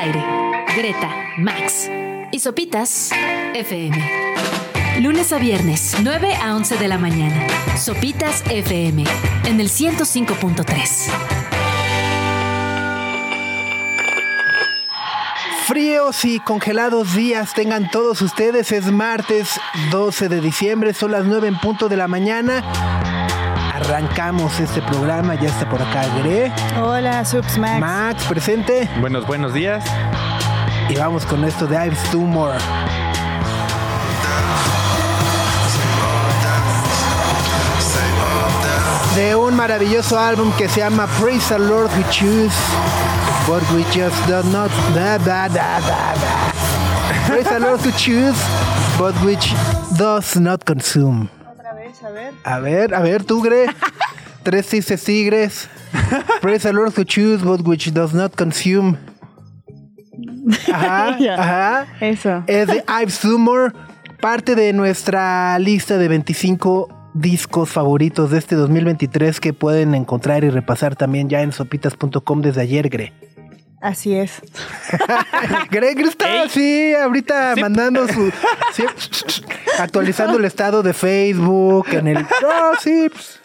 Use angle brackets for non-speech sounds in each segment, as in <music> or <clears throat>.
aire. Greta, Max y Sopitas FM. Lunes a viernes, 9 a 11 de la mañana. Sopitas FM en el 105.3. Fríos y congelados días tengan todos ustedes. Es martes 12 de diciembre, son las 9 en punto de la mañana. Arrancamos este programa, ya está por acá Gre. Hola, Subs Max. Max, presente. Buenos, buenos días. Y vamos con esto de I've Tumor. De un maravilloso álbum que se llama Praise the Lord We Choose, but we just do not. Da, da, da, da, da. Praise the Lord We Choose, but which does not consume. A ver. A ver, a ver, tú. <laughs> Tres cisnes tigres. Praise the Lord who choose, but which does not consume. <laughs> Ajá, ajá. Eso. Es de I've Summer, parte de nuestra lista de 25 discos favoritos de este 2023 que pueden encontrar y repasar también ya en sopitas.com desde ayer, Gre. Así es. Gre, Gre está así, ahorita mandando su... sí, actualizando el estado de Facebook, en el... No, sí, pues,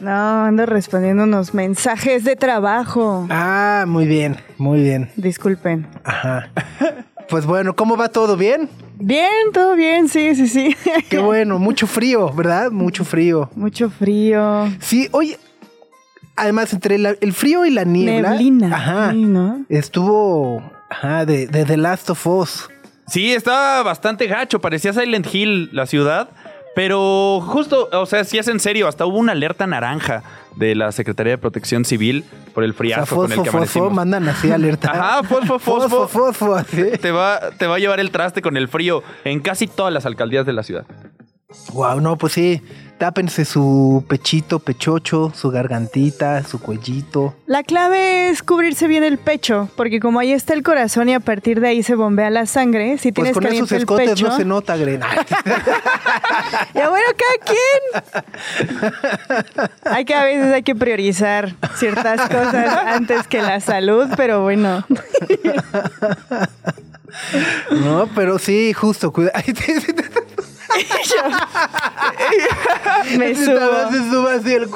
No, ando respondiendo unos mensajes de trabajo. Ah, muy bien, muy bien. Disculpen. Ajá. Pues bueno, ¿cómo va todo? ¿Bien? Bien, todo bien, sí, sí, sí. Qué bueno, mucho frío, ¿verdad? Mucho frío. Mucho frío. Sí, oye, además entre la- el frío y la niebla. Neblina. Ajá. Sí, ¿no? Estuvo, ajá, de, de The Last of Us. Sí, estaba bastante gacho, parecía Silent Hill la ciudad, pero justo, o sea, si es en serio, hasta hubo una alerta naranja de la Secretaría de Protección Civil por el O sea, friazo con el fosfo, que fosfo, mandan así alerta. Ajá, <laughs> fosfo, fosfo. fosfo, así. Te va, te va a llevar el traste con el frío en casi todas las alcaldías de la ciudad. Wow, no, pues sí. Tápense su pechito, pechocho, su gargantita, su cuellito. La clave es cubrirse bien el pecho, porque como ahí está el corazón y a partir de ahí se bombea la sangre, si Pues tienes con esos caliente el escotes pecho, no se nota, Grena. <laughs> ya bueno, cada quien. hay que a veces hay que priorizar ciertas cosas antes que la salud, pero bueno. <laughs> No, pero sí, justo. cuida- <laughs> <laughs> Te- Me subo. se sube así el.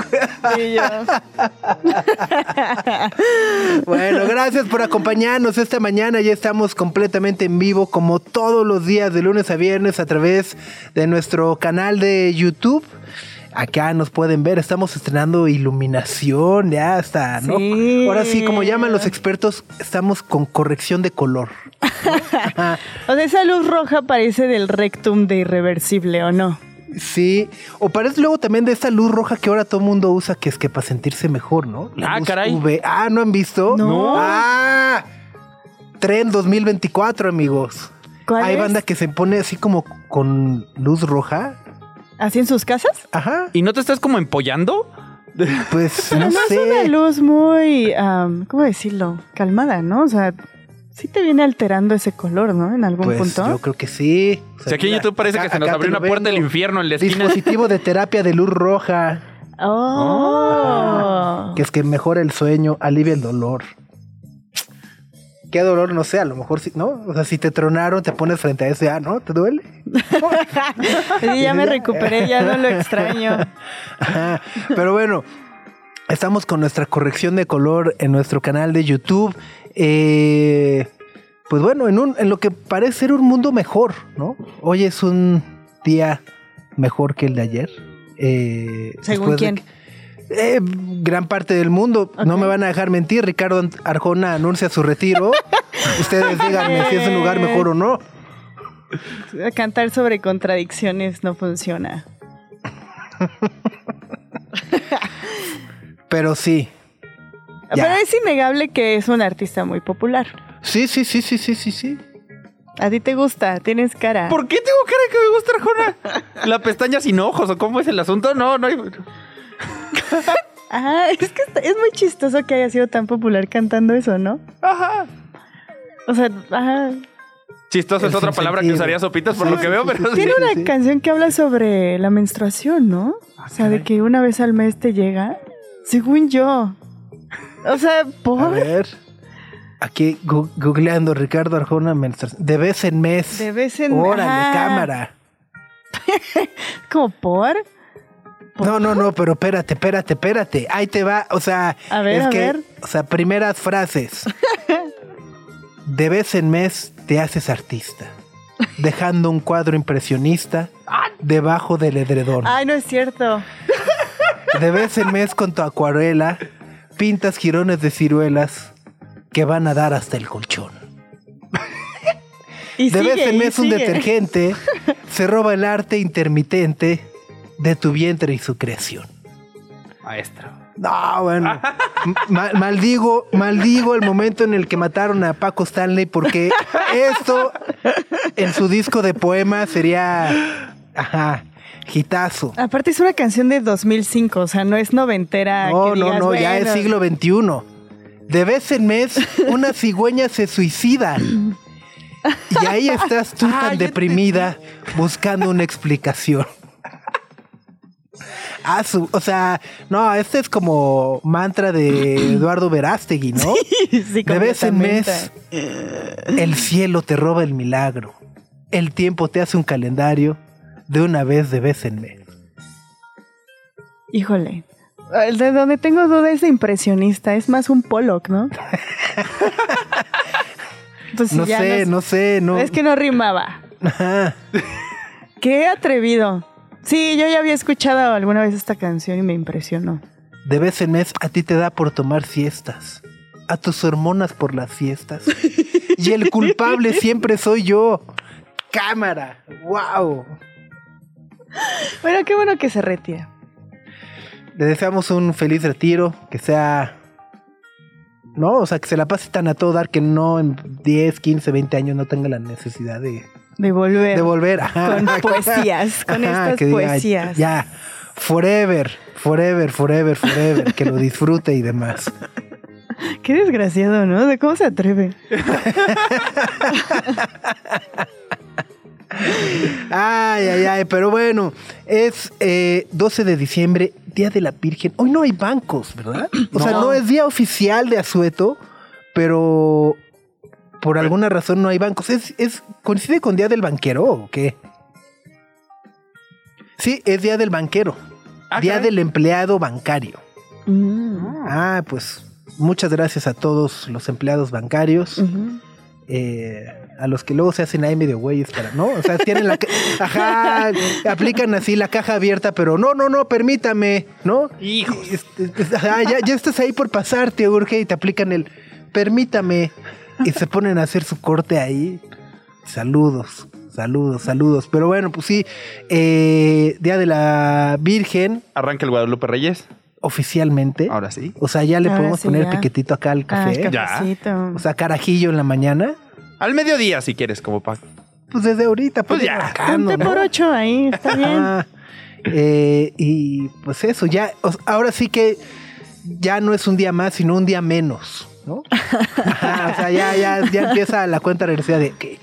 Y yo, <laughs> Bueno, gracias por acompañarnos esta mañana. Ya estamos completamente en vivo, como todos los días, de lunes a viernes, a través de nuestro canal de YouTube. Acá nos pueden ver, estamos estrenando iluminación, ya está, ¿no? Sí. Ahora sí, como llaman los expertos, estamos con corrección de color. <laughs> O sea, esa luz roja parece del rectum de irreversible, ¿o no? Sí, o parece luego también de esta luz roja que ahora todo el mundo usa, que es que para sentirse mejor, ¿no? Ah, luz caray. UV. Ah, ¿no han visto? No. Ah, Tren 2024, amigos. ¿Cuál Hay es? banda que se pone así como con luz roja. ¿Así en sus casas? Ajá. ¿Y no te estás como empollando? <laughs> Pues no <laughs> No es una sé. luz muy, am, ¿cómo decirlo? Calmada, ¿no? O sea, sí te viene alterando ese color, ¿no? En algún Pues punto. yo creo que sí. O sea, aquí en YouTube parece acá- que se nos abrió una puerta del infierno en la esquina. Dispositivo de terapia de luz roja, Oh. que es que mejora el sueño, alivia el dolor. ¿Qué dolor? No sé, a lo mejor sí, ¿no? O sea, si te tronaron, te pones frente a ese, ah, ¿no? ¿Te duele? <laughs> Sí, ya me recuperé, ya no lo extraño. Ajá. <laughs> Pero bueno, estamos con nuestra corrección de color en nuestro canal de YouTube. Eh, pues bueno, en, un, en lo que parece ser un mundo mejor, ¿no? Hoy es un día mejor que el de ayer. Eh, ¿Según quién? eh, gran parte del mundo. No me van a dejar mentir. Ricardo Arjona anuncia su retiro. <laughs> Ustedes díganme si es un lugar mejor o no. <laughs> Cantar sobre contradicciones no funciona. <laughs> Pero sí. Ya. Pero es innegable que es un artista muy popular. Sí, sí, sí, sí, sí, sí, sí. A ti te gusta, tienes cara. ¿Por qué tengo cara que me gusta Arjona? <laughs> ¿La pestaña sin ojos o cómo es el asunto? No, no hay... Ah, es que es muy chistoso que haya sido tan popular cantando eso, ¿no? Ajá. O sea, ajá. Chistoso es otra palabra que usaría Sopitas por Sí, lo que veo, sí, pero... sí. Tiene Sí, una sí. canción que habla sobre la menstruación, ¿no? o sea, de que una vez al mes te llega. Según yo. O sea, A por. ver. Aquí googleando Ricardo Arjona menstruación. De vez en mes. De vez en- Órale, Ajá. cámara. <laughs> ¿Como por? No, no, no, pero espérate, espérate, espérate. Ahí te va. O sea, A ver, es a que, ver. o sea, primeras frases. <laughs> De vez en mes te haces artista, <laughs> dejando un cuadro impresionista debajo del edredón. Ay, no es cierto. <laughs> De vez en mes con tu acuarela pintas jirones de ciruelas que van a dar hasta el colchón. <laughs> Y De sigue, vez en mes un sigue. detergente se roba el arte intermitente de tu vientre y su creación. Maestro. No, bueno. Ma- maldigo, maldigo el momento en el que mataron a Paco Stanley porque esto en su disco de poemas sería ajá, hitazo. Aparte es una canción de 2005, o sea, no es noventera. No, que no, digas, no, ya es bueno, siglo XXI. De vez en mes una cigüeña se suicida. Y ahí estás tú <laughs> Ah, tan deprimida buscando una explicación. Ah, su- o sea, no, este es como mantra de <clears throat> Eduardo Verástegui, ¿no? sí, De vez en mes, el cielo te roba el milagro. El tiempo te hace un calendario de una vez de vez en mes. Híjole. El de donde tengo duda es de impresionista, es más un Pollock, ¿no? <laughs> pues No ya sé, no sé, no. Es que no rimaba. Ajá. Qué atrevido. Sí, yo ya había escuchado alguna vez esta canción y me impresionó. De vez en mes a ti te da por tomar siestas, a tus hormonas por las fiestas. <laughs> Y el culpable siempre soy yo. Cámara, wow. Bueno, qué bueno que se retira. Le deseamos un feliz retiro, que sea... No, o sea, que se la pase tan a todo dar que no en 10, 15, 20 años no tenga la necesidad de, De volver. de volver. Ajá. Con <laughs> poesías, con estas que diga, poesías. Ya, forever, forever, forever, forever, que lo disfrute y demás. <laughs> Qué desgraciado, ¿no? ¿De cómo se atreve? <laughs> Ay, ay, ay, pero bueno, es eh, 12 de diciembre, Día de la Virgen. Hoy no hay bancos, ¿verdad? O sea, No. no es día oficial de Asueto, pero por alguna razón no hay bancos. ¿Es, es, ¿Coincide con Día del Banquero o qué? Sí, es Día del Banquero. Ah, día del empleado bancario. Mm. Ah, pues muchas gracias a todos los empleados bancarios. Eh, a los que luego se hacen ahí medio güeyes para, ¿no? O sea, tienen la... <laughs> Ajá, aplican así la caja abierta, pero no, no, no, permítame, ¿no? Hijos. Y, este, ya, ya estás ahí por pasar, te urge, y te aplican el permítame. Y se ponen a hacer su corte ahí. Saludos, saludos, saludos. Pero bueno, pues sí, eh, Día de la Virgen, Arranca el Guadalupe Reyes. oficialmente. Ahora sí. O sea, ya le Ahora podemos sí, poner ya. piquetito acá al Ah, café. Ya. o sea, carajillo en la mañana. Al mediodía, si quieres, como pa. Pues desde ahorita, pues, Pues ya. arrancando, Ponte ¿no? por ocho ahí, está bien. Ajá. Eh, y pues eso, ya, ahora sí que ya no es un día más, sino un día menos, ¿no? O sea, ya, ya, ya empieza la cuenta regresiva de que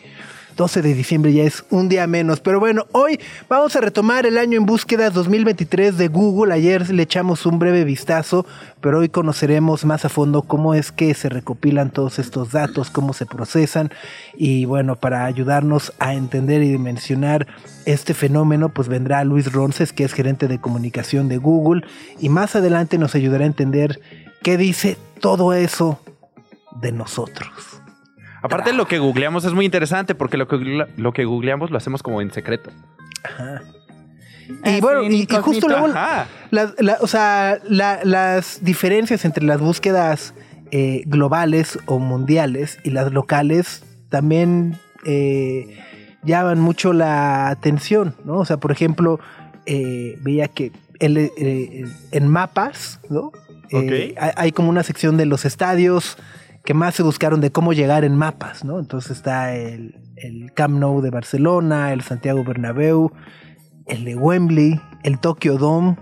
12 de diciembre ya es un día menos. Pero bueno, hoy vamos a retomar el año en búsquedas 2023 de Google. Ayer le echamos un breve vistazo, pero hoy conoceremos más a fondo cómo es que se recopilan todos estos datos, cómo se procesan. Y bueno, para ayudarnos a entender y dimensionar este fenómeno, pues vendrá Luis Ronces, que es gerente de comunicación de Google. Y más adelante nos ayudará a entender qué dice todo eso de nosotros. Aparte, lo que googleamos es muy interesante porque lo que, lo que googleamos lo hacemos como en secreto. Y Ah, bueno, y, y justo luego, Ajá. la- o sea, la- las diferencias entre las búsquedas eh, globales o mundiales y las locales también eh, llaman mucho la atención, ¿no? O sea, por ejemplo, eh, veía que el- eh, en mapas, ¿no? Eh, Ok. hay, hay como una sección de los estadios que más se buscaron de cómo llegar en mapas, ¿no? Entonces está el, el Camp Nou de Barcelona, el Santiago Bernabéu, el de Wembley, el Tokyo Dome,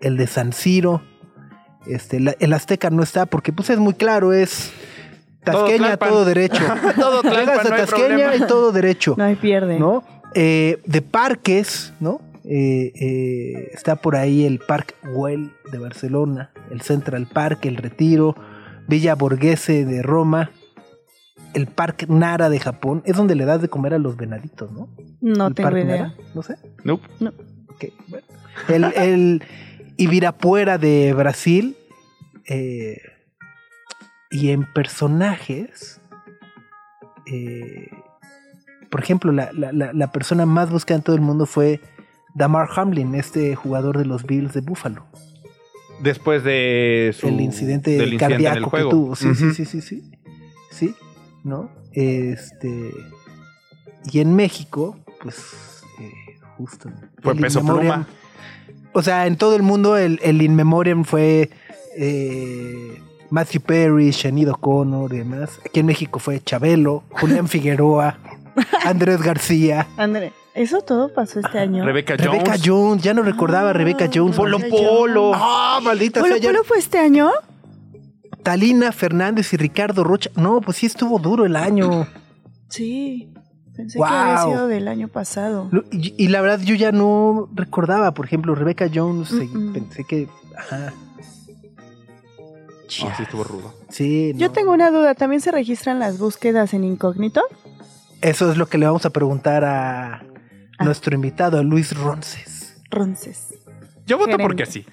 el de San Siro. Este, la- el Azteca no está porque pues es muy claro, es Tasqueña todo derecho. <laughs> Todo Llegas a no Tasqueña y todo derecho. No hay pierde. ¿no? Eh, de parques, ¿no? Eh, eh, está por ahí el Park Güell de Barcelona, el Central Park, el Retiro, Villa Borghese de Roma, el Parque Nara de Japón es donde le das de comer a los venaditos, ¿no? No ¿El tengo idea. Nara? No sé. Nope. Ok, bueno. El, el Ibirapuera de Brasil. eh, y en personajes. eh, por ejemplo, la, la- la- la persona más buscada en todo el mundo fue Damar Hamlin, este jugador de los Bills de Buffalo. Después de su, el incidente del incidente en el cardíaco que tuvo. Sí, sí, sí, sí, sí. Sí, ¿no? Este. Y en México, pues, eh, justo. Fue el Peso. Pluma. O sea, en todo el mundo el, el In Memoriam fue eh, Matthew Perry, Shanido O'Connor y demás. Aquí en México fue Chabelo, Julián Figueroa, <laughs> Andrés García. André, ¿eso todo pasó este año? Rebeca Jones. Rebecca Jones, ya no recordaba a Rebecca Jones. Polo Polo. ¡Ah, maldita ¿Polo sea! ya- Polo fue este año? Talina Fernández y Ricardo Rocha. No, pues sí estuvo duro el año. Sí. Pensé Wow. que había sido del año pasado. Lo- Y, y la verdad yo ya no recordaba, por ejemplo, Rebecca Jones. eh. Pensé que... Ajá. No, sí estuvo rudo. Sí, Yo tengo una duda, ¿también se registran las búsquedas en incógnito? Eso es lo que le vamos a preguntar a Ah. nuestro invitado, Luis Ronces. Ronces. Yo voto Gerente. porque sí.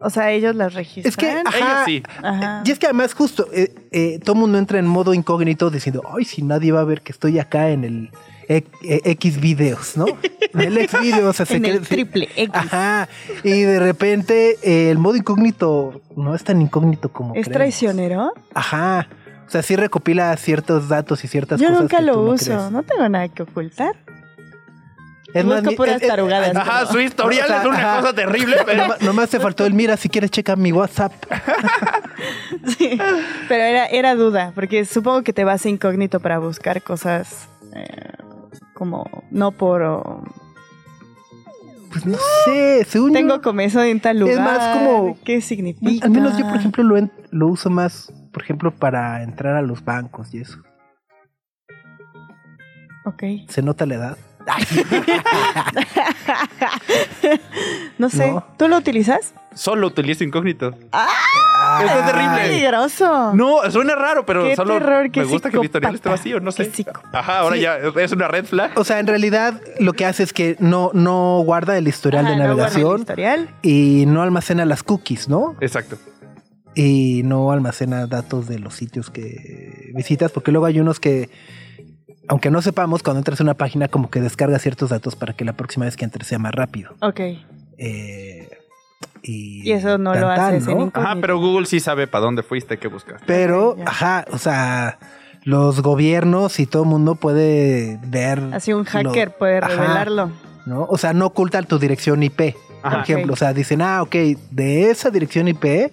O sea, ellos las registran. Es que, ajá, Ellos sí. Ajá. Y es que además justo, eh, eh, todo mundo entra en modo incógnito diciendo, ay, si nadie va a ver que estoy acá en el e- e- X videos, ¿no? En el X videos. o sea, <laughs> en que- el triple X. Ajá. Y de repente eh, el modo incógnito no es tan incógnito como ¿Es creemos. traicionero? Ajá. O sea, sí recopila ciertos datos y ciertas Yo cosas. nunca que lo tú no uso, crees. no tengo nada que ocultar. Es Busco mi- puras es- es- tarugadas. Ajá, su historial O sea, es una ajá. cosa terrible, pero Nomás, nomás te faltó el mira, si quieres checa mi WhatsApp. <laughs> Sí, pero era, era duda, porque supongo que te vas incógnito para buscar cosas eh, como no por... oh, Pues no sé, según yo- tengo comezón en tal lugar. Es más como- ¿Qué significa? Al menos yo, por ejemplo, lo, en- lo uso más, por ejemplo, para entrar a los bancos y eso. Ok. ¿Se nota la edad? <laughs> No sé, No. ¿tú lo utilizas? solo utilizo incógnito. Eso es Ah, terrible. Peligroso. No, suena raro, pero Qué solo terror, qué me gusta que mi historial esté vacío, no sé. Ajá, ahora Sí. ya es una red flag. O sea, en realidad lo que hace es que no, no guarda el historial Ajá, de no guarda el navegación historial. y no almacena las cookies, ¿no? Exacto. Y no almacena datos de los sitios que visitas, porque luego hay unos que, aunque no sepamos, cuando entras a una página como que descarga ciertos datos para que la próxima vez que entres sea más rápido. Ok. Eh, y, Y eso no lo tan, haces en ¿no? incógnito. Ajá, pero Google sí sabe para dónde fuiste, qué buscas. Pero, ya. ajá, o sea, los gobiernos y todo el mundo puede ver. Así un hacker lo- puede ajá, revelarlo. ¿no? O sea, no oculta tu dirección IP. Por ejemplo, o sea, dicen, ah, ok, de esa dirección IP.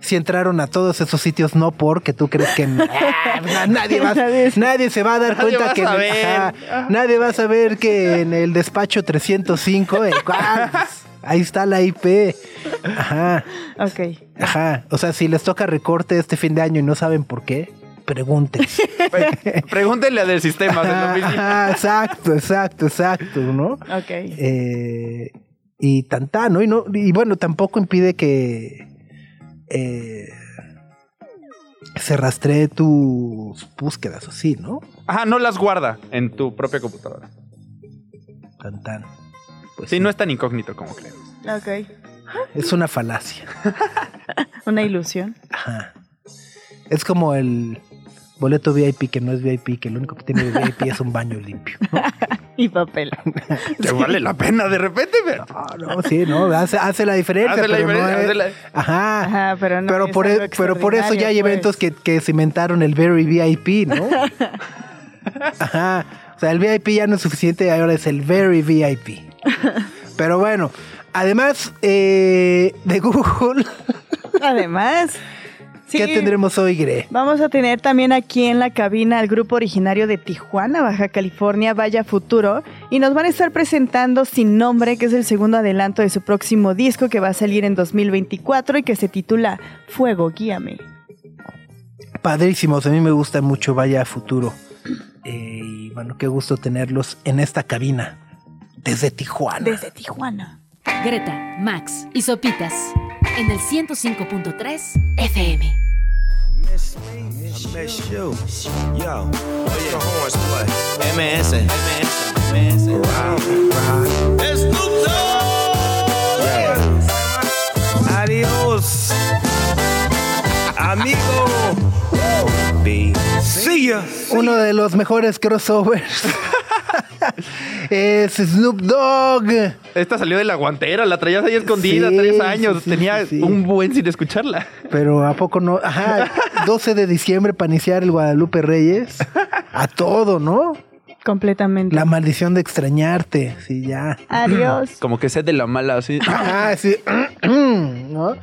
Si entraron a todos esos sitios no porque tú crees que <laughs> ah, na- nadie, va, Nadie- nadie se va a dar Nadie cuenta que el- ajá, nadie va a saber que en el despacho 305 eh, <laughs> ah, pues, ahí está la IP. Ajá. Ok. Ajá, o sea, si les toca recorte este fin de año y no saben por qué, pregunten. <laughs> Pre- Pregúntenle a del sistema de oficina. Ajá, exacto, exacto, exacto, ¿no? Ok. Eh, y tantán, ¿no? Y, no, y bueno, tampoco impide que eh, se rastree tus búsquedas, o sí, ¿no? Ajá, no las guarda en tu propia computadora. Tantán. Pues Sí, no es tan incógnito como crees. Ok. Es una falacia. <laughs> Una ilusión. Ajá. Es como el boleto VIP que no es VIP, que lo único que tiene de VIP es un baño limpio. ¿no? <laughs> Y papel. <laughs> Te vale la pena de repente, pero. Ah, no, sí, no, hace, hace la diferencia. Hace la pero no diferencia, es- hace la- Ajá. Ajá, pero no. pero, es por, algo e- pero por eso ya hay eventos pues. que, que cimentaron el Very VIP, ¿no? <laughs> Ajá. O sea, el VIP ya no es suficiente, ahora es el Very VIP. Pero bueno, además eh, de Google, Además. Sí, ¿qué tendremos hoy, Gre? Vamos a tener también aquí en la cabina al grupo originario de Tijuana, Baja California, Vaya Futuro, y nos van a estar presentando Sin Nombre, que es el segundo adelanto de su próximo disco que va a salir en 2024 y que se titula Fuego, guíame. Padrísimos, a mí me gusta mucho Vaya Futuro. Eh, y bueno, qué gusto tenerlos en esta cabina desde Tijuana. Desde Tijuana. Greta, Max y Sopitas en el 105.3 FM. miss me, I miss you. Yo, what's the horns play? MS, MS, MS. Snoop Dogg. Adios, amigo. B. See ya. Uno de los mejores crossovers <laughs> es Snoop Dogg. Esta salió de la guantera, la traías ahí escondida Sí, tres sí, años. sí, Tenía sí, sí. un buen sin escucharla. Pero ¿a poco no? Ajá, 12 de diciembre para iniciar el Guadalupe Reyes. <laughs> A todo, ¿no? Completamente. La maldición de extrañarte, sí, ya. Adiós. Como que sed de la mala, así. <laughs> Ah, sí. <clears throat> ¿No?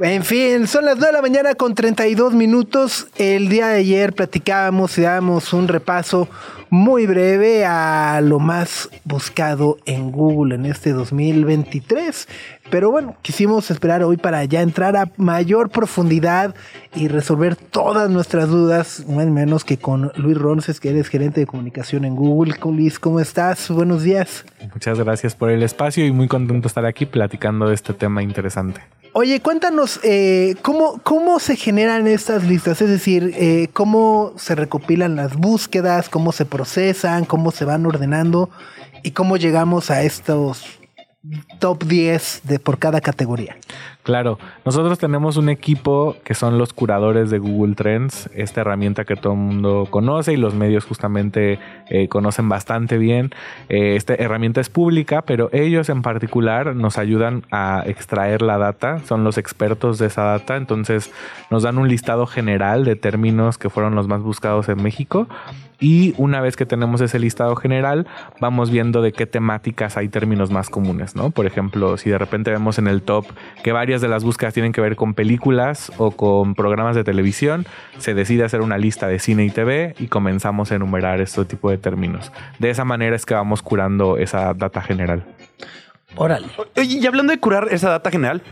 En fin, son las 9 de la mañana con 32 minutos. El día de ayer platicábamos y dábamos un repaso muy breve a lo más buscado en Google en este 2023. Pero bueno, quisimos esperar hoy para ya entrar a mayor profundidad y resolver todas nuestras dudas, es menos que con Luis Ronces, que eres gerente de comunicación en Google. Luis, ¿cómo estás? Buenos días. Muchas gracias por el espacio y muy contento de estar aquí platicando de este tema interesante. Oye, cuéntanos, eh, ¿cómo, ¿cómo se generan estas listas? Es decir, eh, ¿cómo se recopilan las búsquedas? ¿Cómo se procesan? ¿Cómo se van ordenando? ¿Y cómo llegamos a estos top 10 de por cada categoría? Claro, nosotros tenemos un equipo que son los curadores de Google Trends, esta herramienta que todo el mundo conoce y los medios justamente eh, conocen bastante bien. Eh, esta herramienta es pública, pero ellos en particular nos ayudan a extraer la data, son los expertos de esa data, entonces nos dan un listado general de términos que fueron los más buscados en México y una vez que tenemos ese listado general, vamos viendo de qué temáticas hay términos más comunes, ¿no? Por ejemplo, si de repente vemos en el top que varias de las búsquedas tienen que ver con películas o con programas de televisión, se decide hacer una lista de cine y TV y comenzamos a enumerar este tipo de términos. De esa manera es que vamos curando esa data general. Órale. Oye, y hablando de curar esa data general,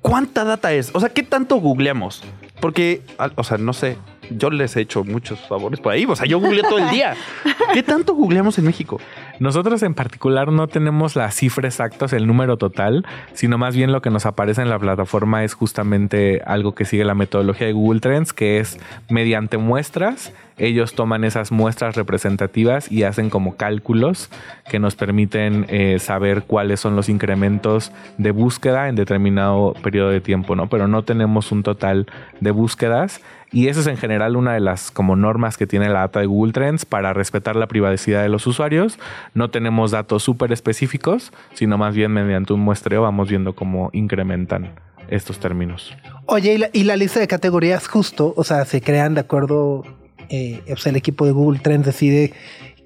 ¿cuánta data es? O sea, ¿qué tanto googleamos? Porque, al- o sea, no sé, yo les he hecho muchos favores por ahí. O sea, yo googleo todo el día. <laughs> ¿Qué tanto googleamos en México? Nosotros en particular no tenemos la cifra exacta, el número total, sino más bien lo que nos aparece en la plataforma es justamente algo que sigue la metodología de Google Trends, que es mediante muestras, ellos toman esas muestras representativas y hacen como cálculos que nos permiten eh, saber cuáles son los incrementos de búsqueda en determinado periodo de tiempo, ¿no? Pero no tenemos un total de búsquedas y eso es en general una de las como normas que tiene la data de Google Trends para respetar la privacidad de los usuarios. No tenemos datos súper específicos, sino más bien mediante un muestreo vamos viendo cómo incrementan estos términos. Oye, y la, la lista de categorías justo, o sea, se crean de acuerdo, eh, o sea, el equipo de Google Trends decide,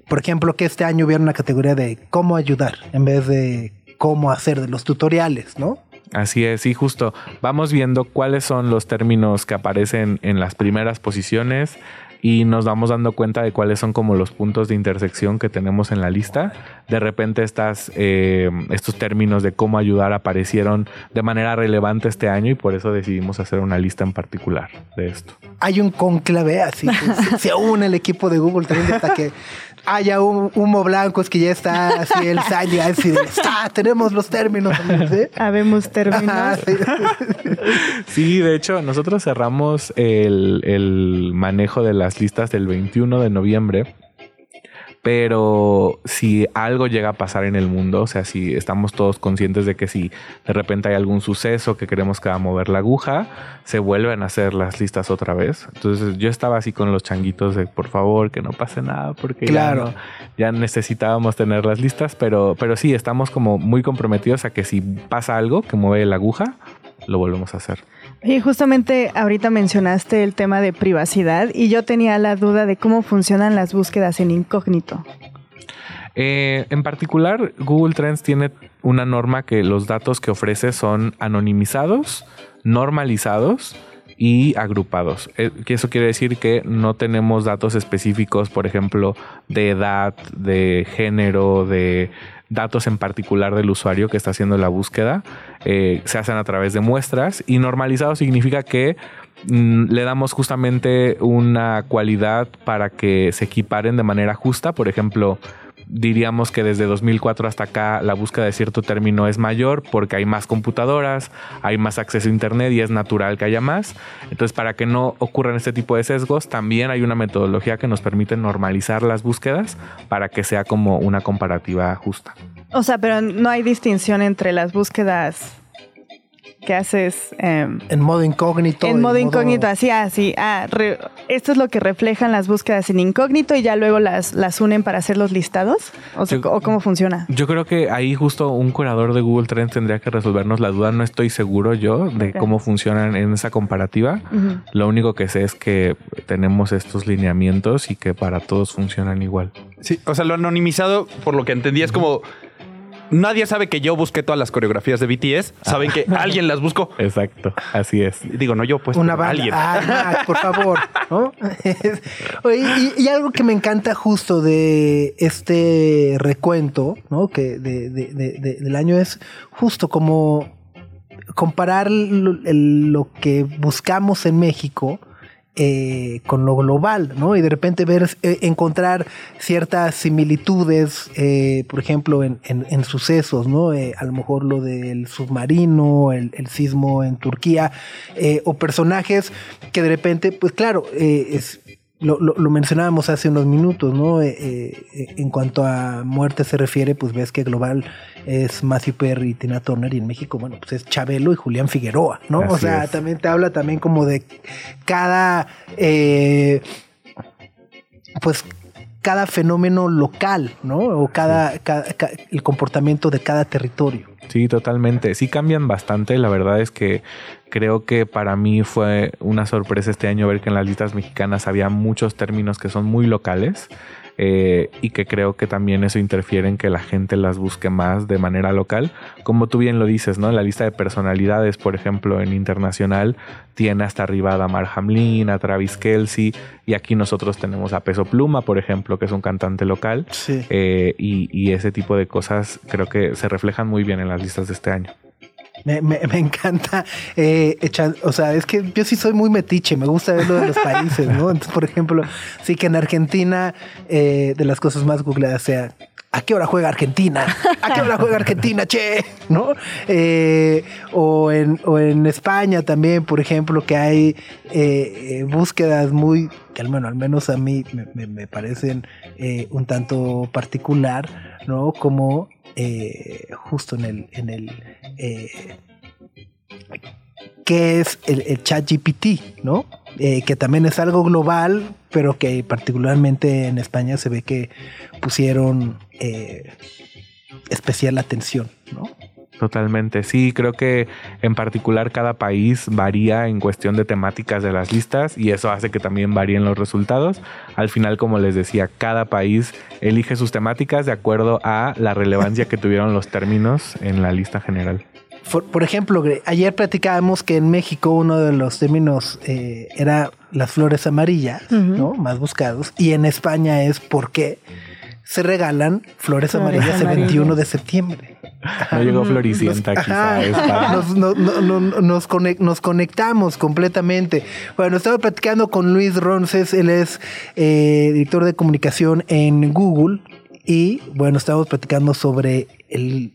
por ejemplo, que este año hubiera una categoría de cómo ayudar en vez de cómo hacer de los tutoriales, ¿no? Así es, y justo vamos viendo cuáles son los términos que aparecen en las primeras posiciones y nos vamos dando cuenta de cuáles son como los puntos de intersección que tenemos en la lista. De repente estas, eh, estos términos de cómo ayudar aparecieron de manera relevante este año y por eso decidimos hacer una lista en particular de esto. Hay un conclave así, que se, une el equipo de Google Trends hasta que haya un humo blanco, es que ya está así el Sanya, así de, está, tenemos los términos. ¿sí? Habemos términos. Ajá, sí. <laughs> Sí, de hecho, nosotros cerramos el, el manejo de las listas del 21 de noviembre. Pero si algo llega a pasar en el mundo, o sea, si estamos todos conscientes de que si de repente hay algún suceso que queremos que va a mover la aguja, se vuelven a hacer las listas otra vez. Entonces yo estaba así con los changuitos de por favor que no pase nada porque ya no- ya, necesitábamos tener las listas, pero, pero sí, estamos como muy comprometidos a que si pasa algo que mueve la aguja, lo volvemos a hacer. Y justamente ahorita mencionaste el tema de privacidad y yo tenía la duda de cómo funcionan las búsquedas en incógnito. Eh, en particular, Google Trends tiene una norma que los datos que ofrece son anonimizados, normalizados y agrupados. Eh, eso quiere decir que no tenemos datos específicos, por ejemplo, de edad, de género, de datos en particular del usuario que está haciendo la búsqueda. Eh, se hacen a través de muestras y normalizado significa que mm, le damos justamente una cualidad para que se equiparen de manera justa. Por ejemplo, diríamos que desde 2004 hasta acá la búsqueda de cierto término es mayor porque hay más computadoras, hay más acceso a Internet y es natural que haya más. Entonces, para que no ocurran este tipo de sesgos, también hay una metodología que nos permite normalizar las búsquedas para que sea como una comparativa justa. O sea, pero no hay distinción entre las búsquedas que haces em, En modo incógnito. en modo incógnito, así, así. Ah, re- esto es lo que reflejan las búsquedas en incógnito y ya luego las, las unen para hacer los listados. O, sea, Yo- ¿o cómo funciona? Yo creo que ahí justo un curador de Google Trends tendría que resolvernos la duda. No estoy seguro yo de cómo funcionan en esa comparativa. Lo único que sé es que tenemos estos lineamientos y que para todos funcionan igual. Sí, o sea, lo anonimizado, por lo que entendí, es como. Nadie sabe que yo busqué todas las coreografías de BTS. Saben que alguien las buscó. <laughs> Exacto, así es. Digo, no yo, pues. Una banda. Alguien. Ay, Max, por favor. ¿no? <laughs> Oye, y, y algo que me encanta justo de este recuento, ¿no? Que de, de- de- de- del año es justo como comparar lo, el- lo que buscamos en México eh, con lo global, ¿no? Y de repente ver, eh, encontrar ciertas similitudes, eh, por ejemplo, en, en- en sucesos, ¿no? Eh, a lo mejor lo del submarino, el, el sismo en Turquía, o personajes que de repente, pues claro, es, lo, lo- lo mencionábamos hace unos minutos, ¿no? Eh, eh, en cuanto a muerte se refiere, pues ves que global es Matthew Perry y Tina Turner y en México, bueno, pues es Chabelo y Julián Figueroa, ¿no? o sea, es. también te habla también como de cada, eh, pues cada fenómeno local, ¿no? O cada, cada- ca- el comportamiento de cada territorio. Sí, totalmente. Sí cambian bastante. La verdad es que creo que para mí fue una sorpresa este año ver que en las listas mexicanas había muchos términos que son muy locales eh, y que creo que también eso interfiere en que la gente las busque más de manera local. Como tú bien lo dices, ¿no? La lista de personalidades, por ejemplo, en internacional tiene hasta arriba a Damar Hamlin, a Travis Kelsey y aquí nosotros tenemos a Peso Pluma, por ejemplo, que es un cantante local. Sí. Eh, y, y ese tipo de cosas creo que se reflejan muy bien en las listas de este año. Me, me- me encanta eh, echar, o sea, es que yo sí soy muy metiche, me gusta ver lo de los <laughs> países, ¿no? Entonces, por ejemplo, sí que en Argentina, eh, de las cosas más googleadas sea, ¿a qué hora juega Argentina? ¿A qué hora juega Argentina, che? ¿No? Eh, o, en, o en España también, por ejemplo, que hay búsquedas muy, que al menos, al menos a mí me, me- parecen un tanto particular, ¿no? Como eh, justo en el, en el eh, que es el, el chat GPT, ¿no? Eh, que también es algo global, pero que particularmente en España se ve que pusieron especial atención, ¿no? Totalmente, sí, creo que en particular cada país varía en cuestión de temáticas de las listas y eso hace que también varíen los resultados. Al final, como les decía, cada país elige sus temáticas de acuerdo a la relevancia que tuvieron los términos en la lista general. Por, por ejemplo, ayer platicábamos que en México uno de los términos eh, era las flores amarillas. ¿no? Más buscados. Y en España es por qué se regalan flores, amarillas el amarillas. 21 de septiembre. No llegó Floricienta Nos- quizá. ajá, a España. nos, no- no- no- nos nos conectamos completamente. Bueno, estaba platicando con Luis Ronces, él es eh, director de comunicación en Google y bueno, estábamos platicando sobre el...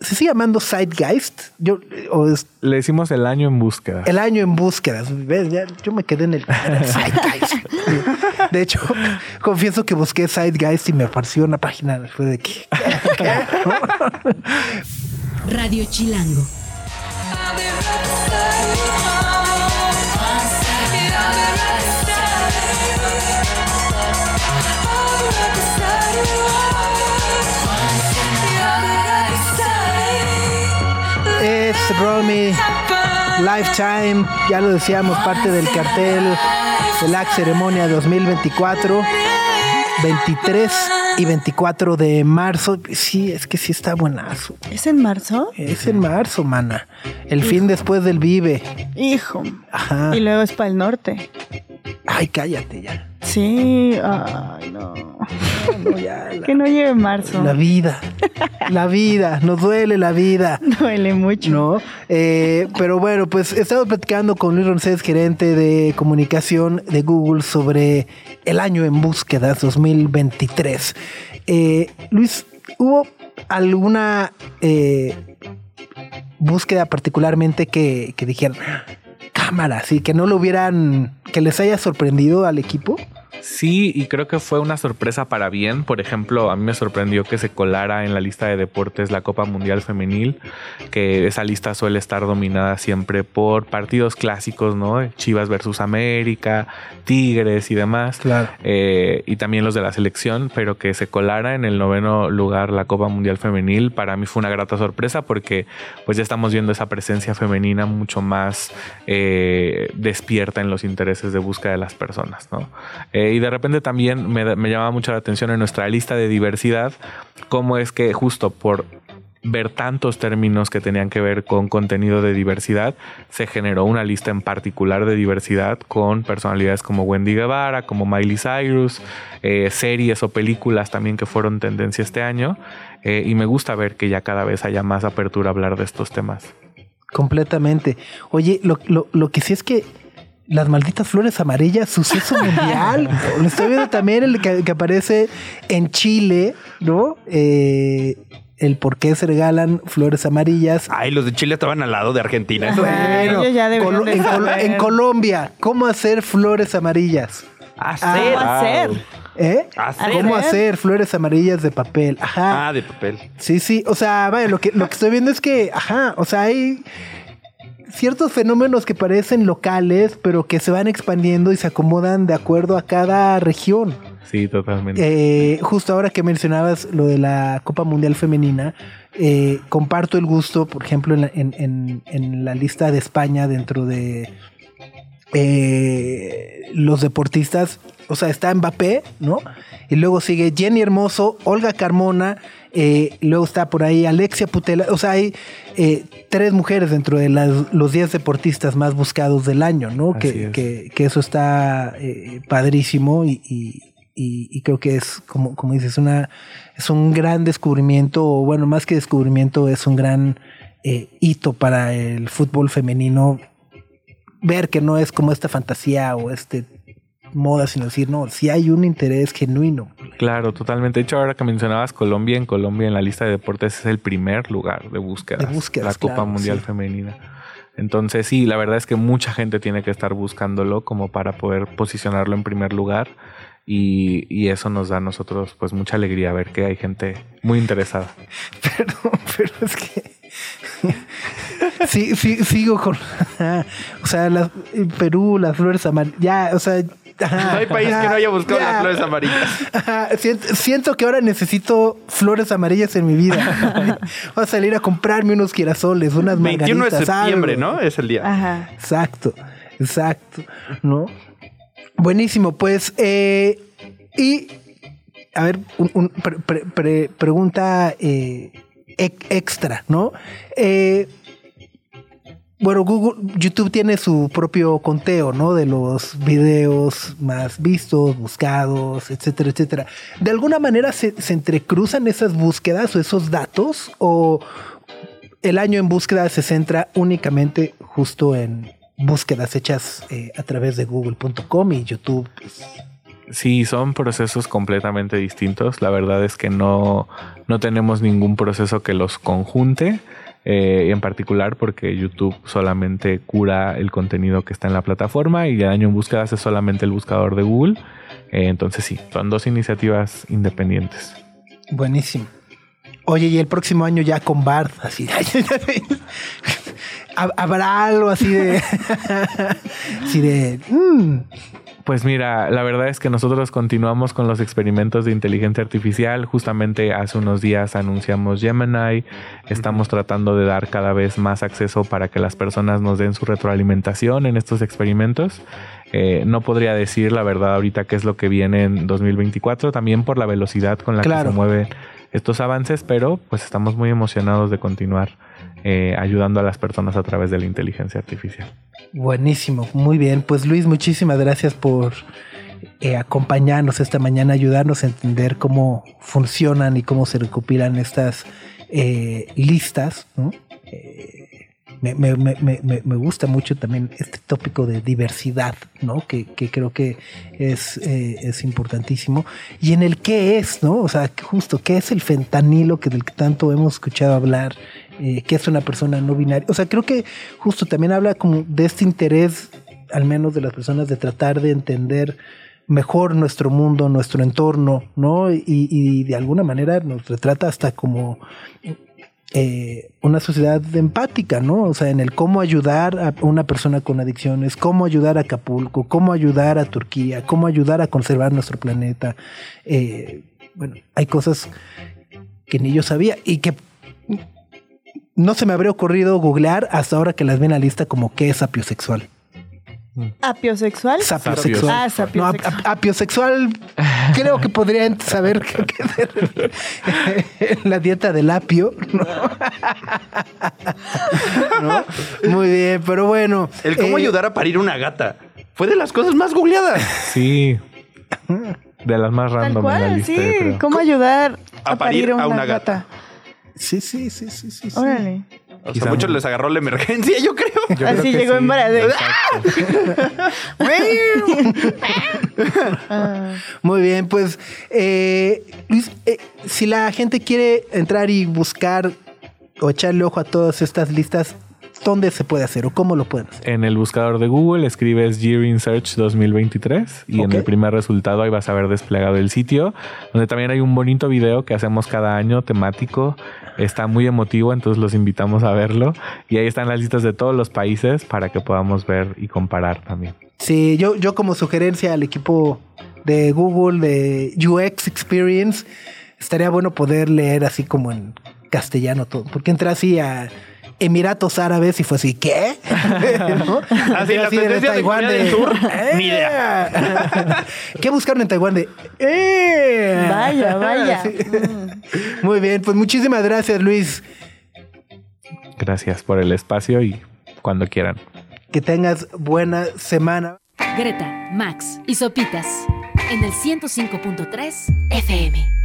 ¿Se sigue llamando Zeitgeist? Yo, o es Le decimos el año en búsqueda. el año en búsquedas. ¿Ves? Ya, yo me quedé en el, en el <laughs> Zeitgeist. De hecho, confieso que busqué Zeitgeist y me apareció una página. Fue de que... Radio Chilango. <laughs> Romy Lifetime, ya lo decíamos, parte del cartel de la ceremonia 2024, 23 y 24 de marzo. Sí, es que sí está buenazo. ¿Es en marzo? Es en marzo, mana. El fin después del Vive. Hijo. Ajá. Y luego es para el norte. Ay, cállate ya. Sí, ay, no. No, ya, la, Que no lleve marzo. la vida. La vida. Nos duele la vida. <laughs> Duele mucho. ¿no? Eh, pero bueno, pues estamos platicando con Luis Roncés, gerente de comunicación de Google, sobre el año en búsquedas 2023. Eh, Luis, ¿hubo alguna eh, búsqueda particularmente que, que dijeran cámara, sí, que no lo hubieran, que les haya sorprendido al equipo? Sí, y creo que fue una sorpresa para bien. Por ejemplo, a mí me sorprendió que se colara en la lista de deportes la Copa Mundial Femenil, que esa lista suele estar dominada siempre por partidos clásicos, ¿no? Chivas versus América, Tigres y demás. Claro. Eh, y también los de la selección, pero que se colara en el noveno lugar la Copa Mundial Femenil, para mí fue una grata sorpresa porque pues ya estamos viendo esa presencia femenina mucho más eh, despierta en los intereses de búsqueda de las personas, ¿no? Eh, y de repente también me, me llamaba mucho la atención en nuestra lista de diversidad, cómo es que justo por ver tantos términos que tenían que ver con contenido de diversidad, se generó una lista en particular de diversidad con personalidades como Wendy Guevara, como Miley Cyrus, eh, series o películas también que fueron tendencia este año. Eh, y me gusta ver que ya cada vez haya más apertura a hablar de estos temas. Completamente. Oye, lo, lo, lo que sí es que las malditas flores amarillas, suceso <laughs> mundial. Lo estoy viendo también el que, que aparece en Chile, ¿no? Eh, el por qué se regalan flores amarillas. Ay, los de Chile estaban al lado de Argentina. Eso- Ajá. Bueno, ya de en, Col- saber. en Colombia, ¿cómo hacer flores amarillas? Hacer. ¿Cómo hacer? ¿Eh? Hacer. ¿Cómo hacer flores amarillas de papel? Ajá. Ah, de papel. Sí, sí. O sea, vaya, lo que, lo que estoy viendo es que, ajá, o sea, hay ciertos fenómenos que parecen locales, pero que se van expandiendo y se acomodan de acuerdo a cada región. Sí, totalmente. Eh, justo ahora que mencionabas lo de la Copa Mundial Femenina, eh, comparto el gusto, por ejemplo, en la, en- en- en la lista de España dentro de eh, los deportistas. O sea, está Mbappé, ¿no? Y luego sigue Jenny Hermoso, Olga Carmona, eh, luego está por ahí Alexia Putela. O sea, hay eh, tres mujeres dentro de las- los 10 deportistas más buscados del año, ¿no? Que, es. que- que eso está eh, padrísimo y, y- creo que es, como, como dices, una, es un gran descubrimiento, o bueno, más que descubrimiento, es un gran hito para el fútbol femenino. Ver que no es como esta fantasía o este moda, sino decir, no, si hay un interés genuino. Claro, totalmente. De hecho, ahora que mencionabas Colombia, en Colombia en la lista de deportes es el primer lugar de búsquedas. De búsquedas, La Copa claro, Mundial sí. Femenina. Entonces, sí, la verdad es que mucha gente tiene que estar buscándolo como para poder posicionarlo en primer lugar. Y, y eso nos da a nosotros pues mucha alegría ver que hay gente muy interesada. <laughs> Pero, pero es que. <laughs> sí, sí, sigo con. <laughs> o sea, las- en Perú, las flores amarillas. Ya, o sea. <laughs> No hay país que no haya buscado las flores amarillas. Ajá, siento, siento que ahora necesito flores amarillas en mi vida. <laughs> Voy a salir a comprarme unos girasoles, unas 21 de margaritas, septiembre, algo. ¿no? Es el día. Ajá. Exacto, exacto, ¿no? Buenísimo, pues, eh, y, a ver, un, un pre- pre- pre- pregunta eh, extra, ¿no? Eh, bueno, Google, YouTube tiene su propio conteo, ¿no? De los videos más vistos, buscados, etcétera, etcétera. ¿De alguna manera se, se entrecruzan esas búsquedas o esos datos? ¿O el año en búsqueda se centra únicamente justo en búsquedas hechas eh, a través de google.com y YouTube? pues, Sí, son procesos completamente distintos. La verdad es que no, no tenemos ningún proceso que los conjunte. Eh, en particular porque YouTube solamente cura el contenido que está en la plataforma y el año en búsquedas es solamente el buscador de Google. Eh, entonces sí, son dos iniciativas independientes. Buenísimo. Oye, y el próximo año ya con Bard, así. <laughs> ¿Hab- ¿Habrá algo así de. <laughs> así de. mm, Pues mira, la verdad es que nosotros continuamos con los experimentos de inteligencia artificial. Justamente hace unos días anunciamos Gemini. Estamos tratando de dar cada vez más acceso para que las personas nos den su retroalimentación en estos experimentos. Eh, no podría decir la verdad ahorita qué es lo que viene en 2024, también por la velocidad con la Claro. que se mueven estos avances, pero pues estamos muy emocionados de continuar eh, ayudando a las personas a través de la inteligencia artificial. Buenísimo, muy bien. Pues Luis, muchísimas gracias por eh, acompañarnos esta mañana, ayudarnos a entender cómo funcionan y cómo se recopilan estas eh, listas. Eh, me, gusta mucho también este tópico de diversidad, ¿no? Que, que creo que es, es importantísimo. Y en el qué es, ¿no? O sea, justo, ¿qué es el fentanilo que del que tanto hemos escuchado hablar? Eh, ¿Qué es una persona no binaria? O sea, creo que justo también habla como de este interés, al menos de las personas, de tratar de entender mejor nuestro mundo, nuestro entorno, ¿no? Y, de alguna manera nos retrata hasta como eh, una sociedad empática, ¿no? O sea, en el cómo ayudar a una persona con adicciones, cómo ayudar a Acapulco, cómo ayudar a Turquía, cómo ayudar a conservar nuestro planeta. Eh, bueno, hay cosas que ni yo sabía y que no se me habría ocurrido googlear hasta ahora que las ven a la lista como qué es apiosexual. ¿Apiosexual? Sapiosexual. Ah, sapiosexual. ap- apiosexual, creo que podrían saber qué <laughs> la dieta del apio. ¿no? <laughs> ¿No? Muy bien, pero bueno. El cómo eh, ayudar a parir una gata. Fue de las cosas más googleadas. Sí. De las más Tal random en la lista, sí. ¿Cómo ayudar A a, parir parir a a una, una gata. gata? Sí, sí, sí, sí, sí. sí. Órale. O sea, Quizá a muchos no. les agarró la emergencia, yo creo. Yo creo Así que llegó sí. Ah, <laughs> Muy bien, pues eh, Luis, eh, si la gente quiere entrar y buscar o echarle ojo a todas estas listas, ¿dónde se puede hacer o cómo lo pueden hacer? En el buscador de Google escribes Year in Search 2023 y en el primer resultado ahí vas a ver desplegado el sitio, donde también hay un bonito video que hacemos cada año temático. Está muy emotivo, entonces los invitamos a verlo. Y ahí están las listas de todos los países para que podamos ver y comparar también. Sí, yo, yo como sugerencia al equipo de Google de UX Experience, estaría bueno poder leer así como en castellano todo, porque entra así a Emiratos Árabes y fue así, ¿qué? <laughs> ¿No? Así, la de del Sur, <laughs> ni idea. <laughs> ¿Qué buscaron en Taiwán de? ¡Eh! Vaya, vaya. Sí. Muy bien, pues muchísimas gracias Luis. Gracias por el espacio y cuando quieran. Que tengas buena semana. Greta, Max y Sopitas en el 105.3 FM.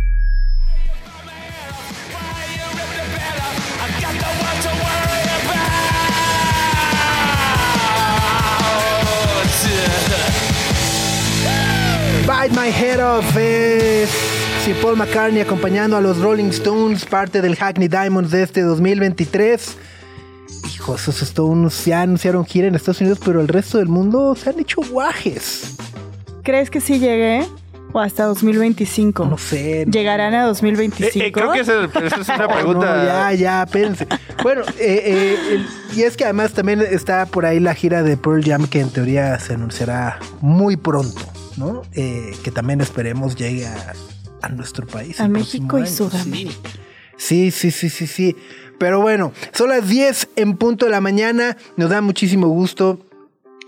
Bite My Head Off es Sir Paul McCartney acompañando a los Rolling Stones, parte del Hackney Diamonds de este 2023. Hijos, esos Stones ya anunciaron gira en Estados Unidos, pero el resto del mundo se han hecho guajes. ¿Crees que sí llegué? ¿O hasta 2025? No sé. ¿Llegarán a Eh, 2025? eh, creo que esa, es una <laughs> pregunta. No, ya, ya, espérense. Bueno, eh, eh, el- y es que además también está por ahí la gira de Pearl Jam que en teoría se anunciará muy pronto, ¿no? Eh, que también esperemos llegue a, a nuestro país. A México y Sudamérica. Sí, sí, sí, sí, sí. Pero bueno, son las 10 en punto de la mañana. Nos da muchísimo gusto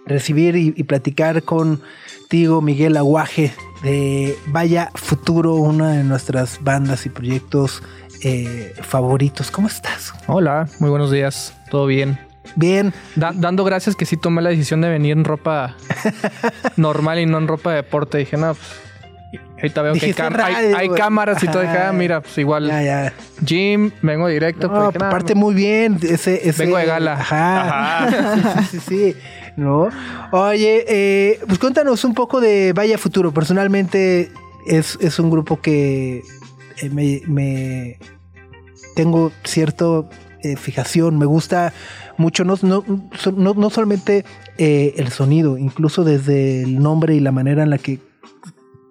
recibir y, y platicar contigo, Miguel Aguaje, de Vaya Futuro, una de nuestras bandas y proyectos eh, favoritos. ¿Cómo estás? Hola, muy buenos días. ¿Todo bien? Bien. Da- dando gracias que sí tomé la decisión de venir en ropa <laughs> normal y no en ropa de deporte. Dije, no, pues, ahorita veo que hay, radio, hay- cámaras y todo. Dije, ah, mira, pues igual Ya, ya. gym, vengo directo. No, pues, dije, nah, aparte muy bien. Ese, ese- Vengo de gala. Ajá. <laughs> Sí, sí, sí, sí. ¿No? Oye, eh, pues cuéntanos un poco de Vaya Futuro. Personalmente es, es un grupo que eh, me, me- tengo cierto eh, fijación. Me gusta mucho, no, no, no- no solamente eh, el sonido, incluso desde el nombre y la manera en la que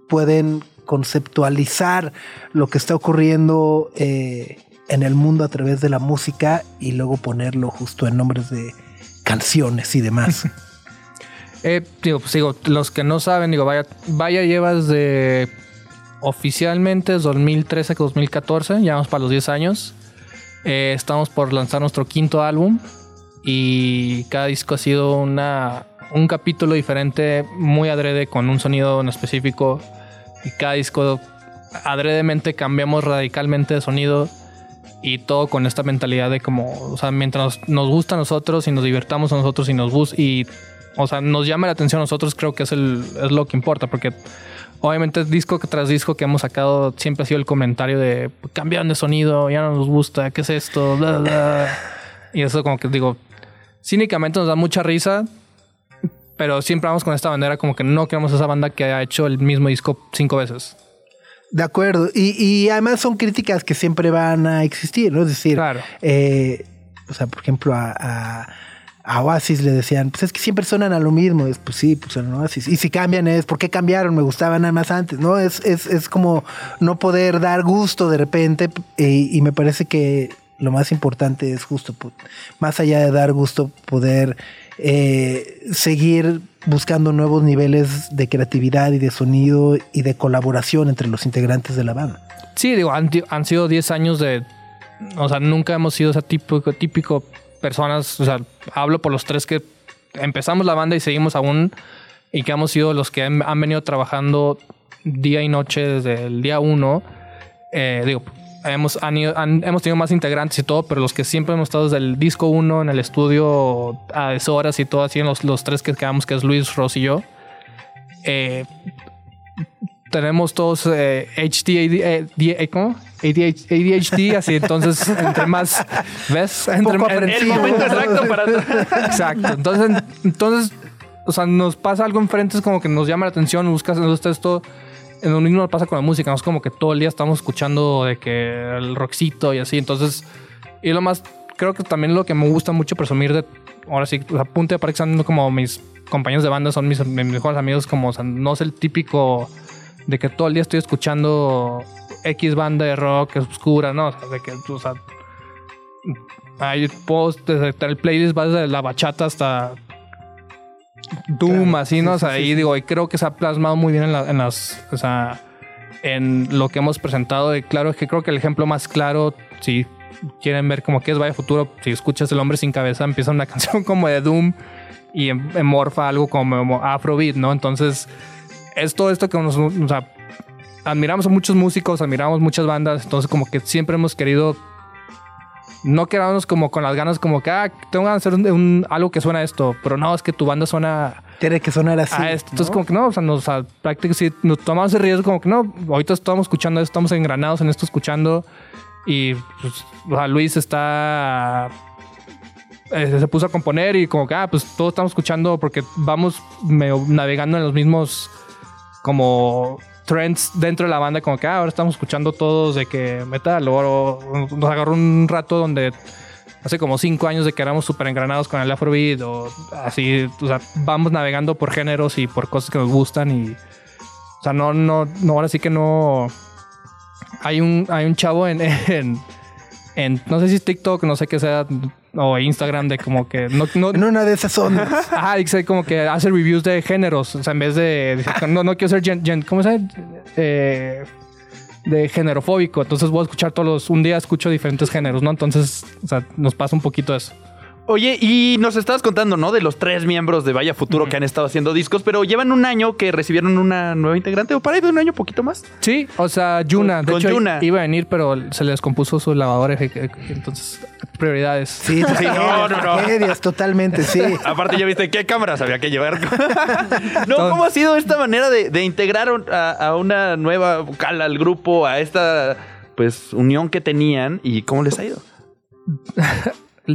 pueden conceptualizar lo que está ocurriendo eh, en el mundo a través de la música y luego ponerlo justo en nombres de canciones y demás. <laughs> Digo, pues digo, los que no saben, digo, vaya, vaya llevas de oficialmente es 2013 a 2014, ya vamos para los 10 años. Eh, estamos por lanzar nuestro quinto álbum y cada disco ha sido una, un capítulo diferente, muy adrede con un sonido en específico. Y cada disco adredemente cambiamos radicalmente de sonido y todo con esta mentalidad de como, o sea, mientras nos, gusta a nosotros y nos divertamos a nosotros y nos gusta y, o sea, nos llama la atención a nosotros, creo que es, el, es lo que importa, porque obviamente disco tras disco que hemos sacado siempre ha sido el comentario de cambiaron de sonido, ya no nos gusta, ¿qué es esto? Bla, bla. Y eso como que digo, cínicamente nos da mucha risa, pero siempre vamos con esta bandera como que no queremos esa banda que ha hecho el mismo disco cinco veces. De acuerdo. Y, y además son críticas que siempre van a existir, ¿no? Es decir, Claro. eh, o sea, por ejemplo, a, a- a Oasis le decían, pues es que siempre suenan a lo mismo. Es, pues sí, pues son Oasis. Y si cambian es, ¿por qué cambiaron? Me gustaban nada más antes, ¿no? Es, es, es como no poder dar gusto de repente. eh, y me parece que lo más importante es justo, pu- más allá de dar gusto, poder eh, seguir buscando nuevos niveles de creatividad y de sonido y de colaboración entre los integrantes de la banda. Sí, digo, han, han sido 10 años de. O sea, nunca hemos sido ese típico, típico personas. O sea, hablo por los tres que empezamos la banda y seguimos aún. Y que hemos sido los que han, venido trabajando día y noche desde el día uno. Eh, digo, hemos, hemos tenido más integrantes y todo, pero los que siempre hemos estado desde el disco uno en el estudio a deshoras y todo así, en los, los tres que quedamos, que es Luis, Ross y yo. Eh, tenemos todos eh, HD, eh, D- ¿cómo? ADH- ADHD, así entonces entre más ves, entre en- El momento exacto para... Exacto. Entonces, entonces, o sea, nos pasa algo enfrente, es como que nos llama la atención, buscas entonces esto. En lo mismo pasa con la música, no es como que todo el día estamos escuchando de que el rockcito y así. Entonces, y lo más, creo que también lo que me gusta mucho presumir de, ahora sí, o sea, punto de para que están como mis compañeros de banda, son mis, mis mejores amigos, como, o sea, no es el típico de que todo el día estoy escuchando X banda de rock oscura, no, o sea, de que, o sea, hay post, desde el playlist va desde la bachata hasta Doom, Claro, así, sí, ¿no? O sea, sí, ahí sí. digo, y creo que se ha plasmado muy bien en, la- en las, o sea, en lo que hemos presentado. Y claro, es que creo que el ejemplo más claro, si quieren ver como que es Vaya Futuro, si escuchas El Hombre Sin Cabeza, empieza una <laughs> canción como de Doom y em- emorfa algo como Afrobeat, ¿no? Entonces, es todo esto que nos, o sea, admiramos a muchos músicos, admiramos muchas bandas, entonces como que siempre hemos querido no quedarnos como con las ganas como que ah, tengo de hacer un, un- algo que suena a esto, pero no, es que tu banda suena Tiene que sonar así. a esto. Entonces ¿no? como que no, o sea, nos, o prácticamente nos tomamos el riesgo como que no, ahorita estamos escuchando esto, estamos engranados en esto escuchando y pues, o sea, Luis está eh, se puso a componer y como que ah, pues todos estamos escuchando porque vamos medio navegando en los mismos como trends dentro de la banda, como que ah, ahora estamos escuchando todos de que metal o, nos agarró un rato donde hace como cinco años de que éramos súper engranados con el Afrobeat o así, o sea, vamos navegando por géneros y por cosas que nos gustan y, o sea, no, no, no, ahora sí que no, hay un, hay un chavo en, <laughs> en no sé si es TikTok, no sé qué sea, o Instagram de como que no, no, En una de esas zonas. Ajá, dice como que hace reviews de géneros. O sea, en vez de. no, no quiero ser gen, gen- ¿cómo se? Eh, de generofóbico. Entonces voy a escuchar todos los. Un día escucho diferentes géneros, ¿no? Entonces, o sea, nos pasa un poquito eso. Oye, y nos estabas contando, ¿no? De los tres miembros de Vaya Futuro que han estado haciendo discos, pero llevan un año que recibieron una nueva integrante, o para ahí de un año poquito más. Sí, o sea, Yuna. Con- de con hecho, Yuna. iba a venir, pero se le descompuso su lavadora. Entonces, prioridades. Sí, Sí, <laughs> no, no, no. tragedias, totalmente, sí. <laughs> Aparte, ya viste qué cámaras había que llevar. <laughs> no, ¿cómo ha sido esta manera de, de integrar a, a una nueva vocal al grupo, a esta pues unión que tenían y cómo les ha ido?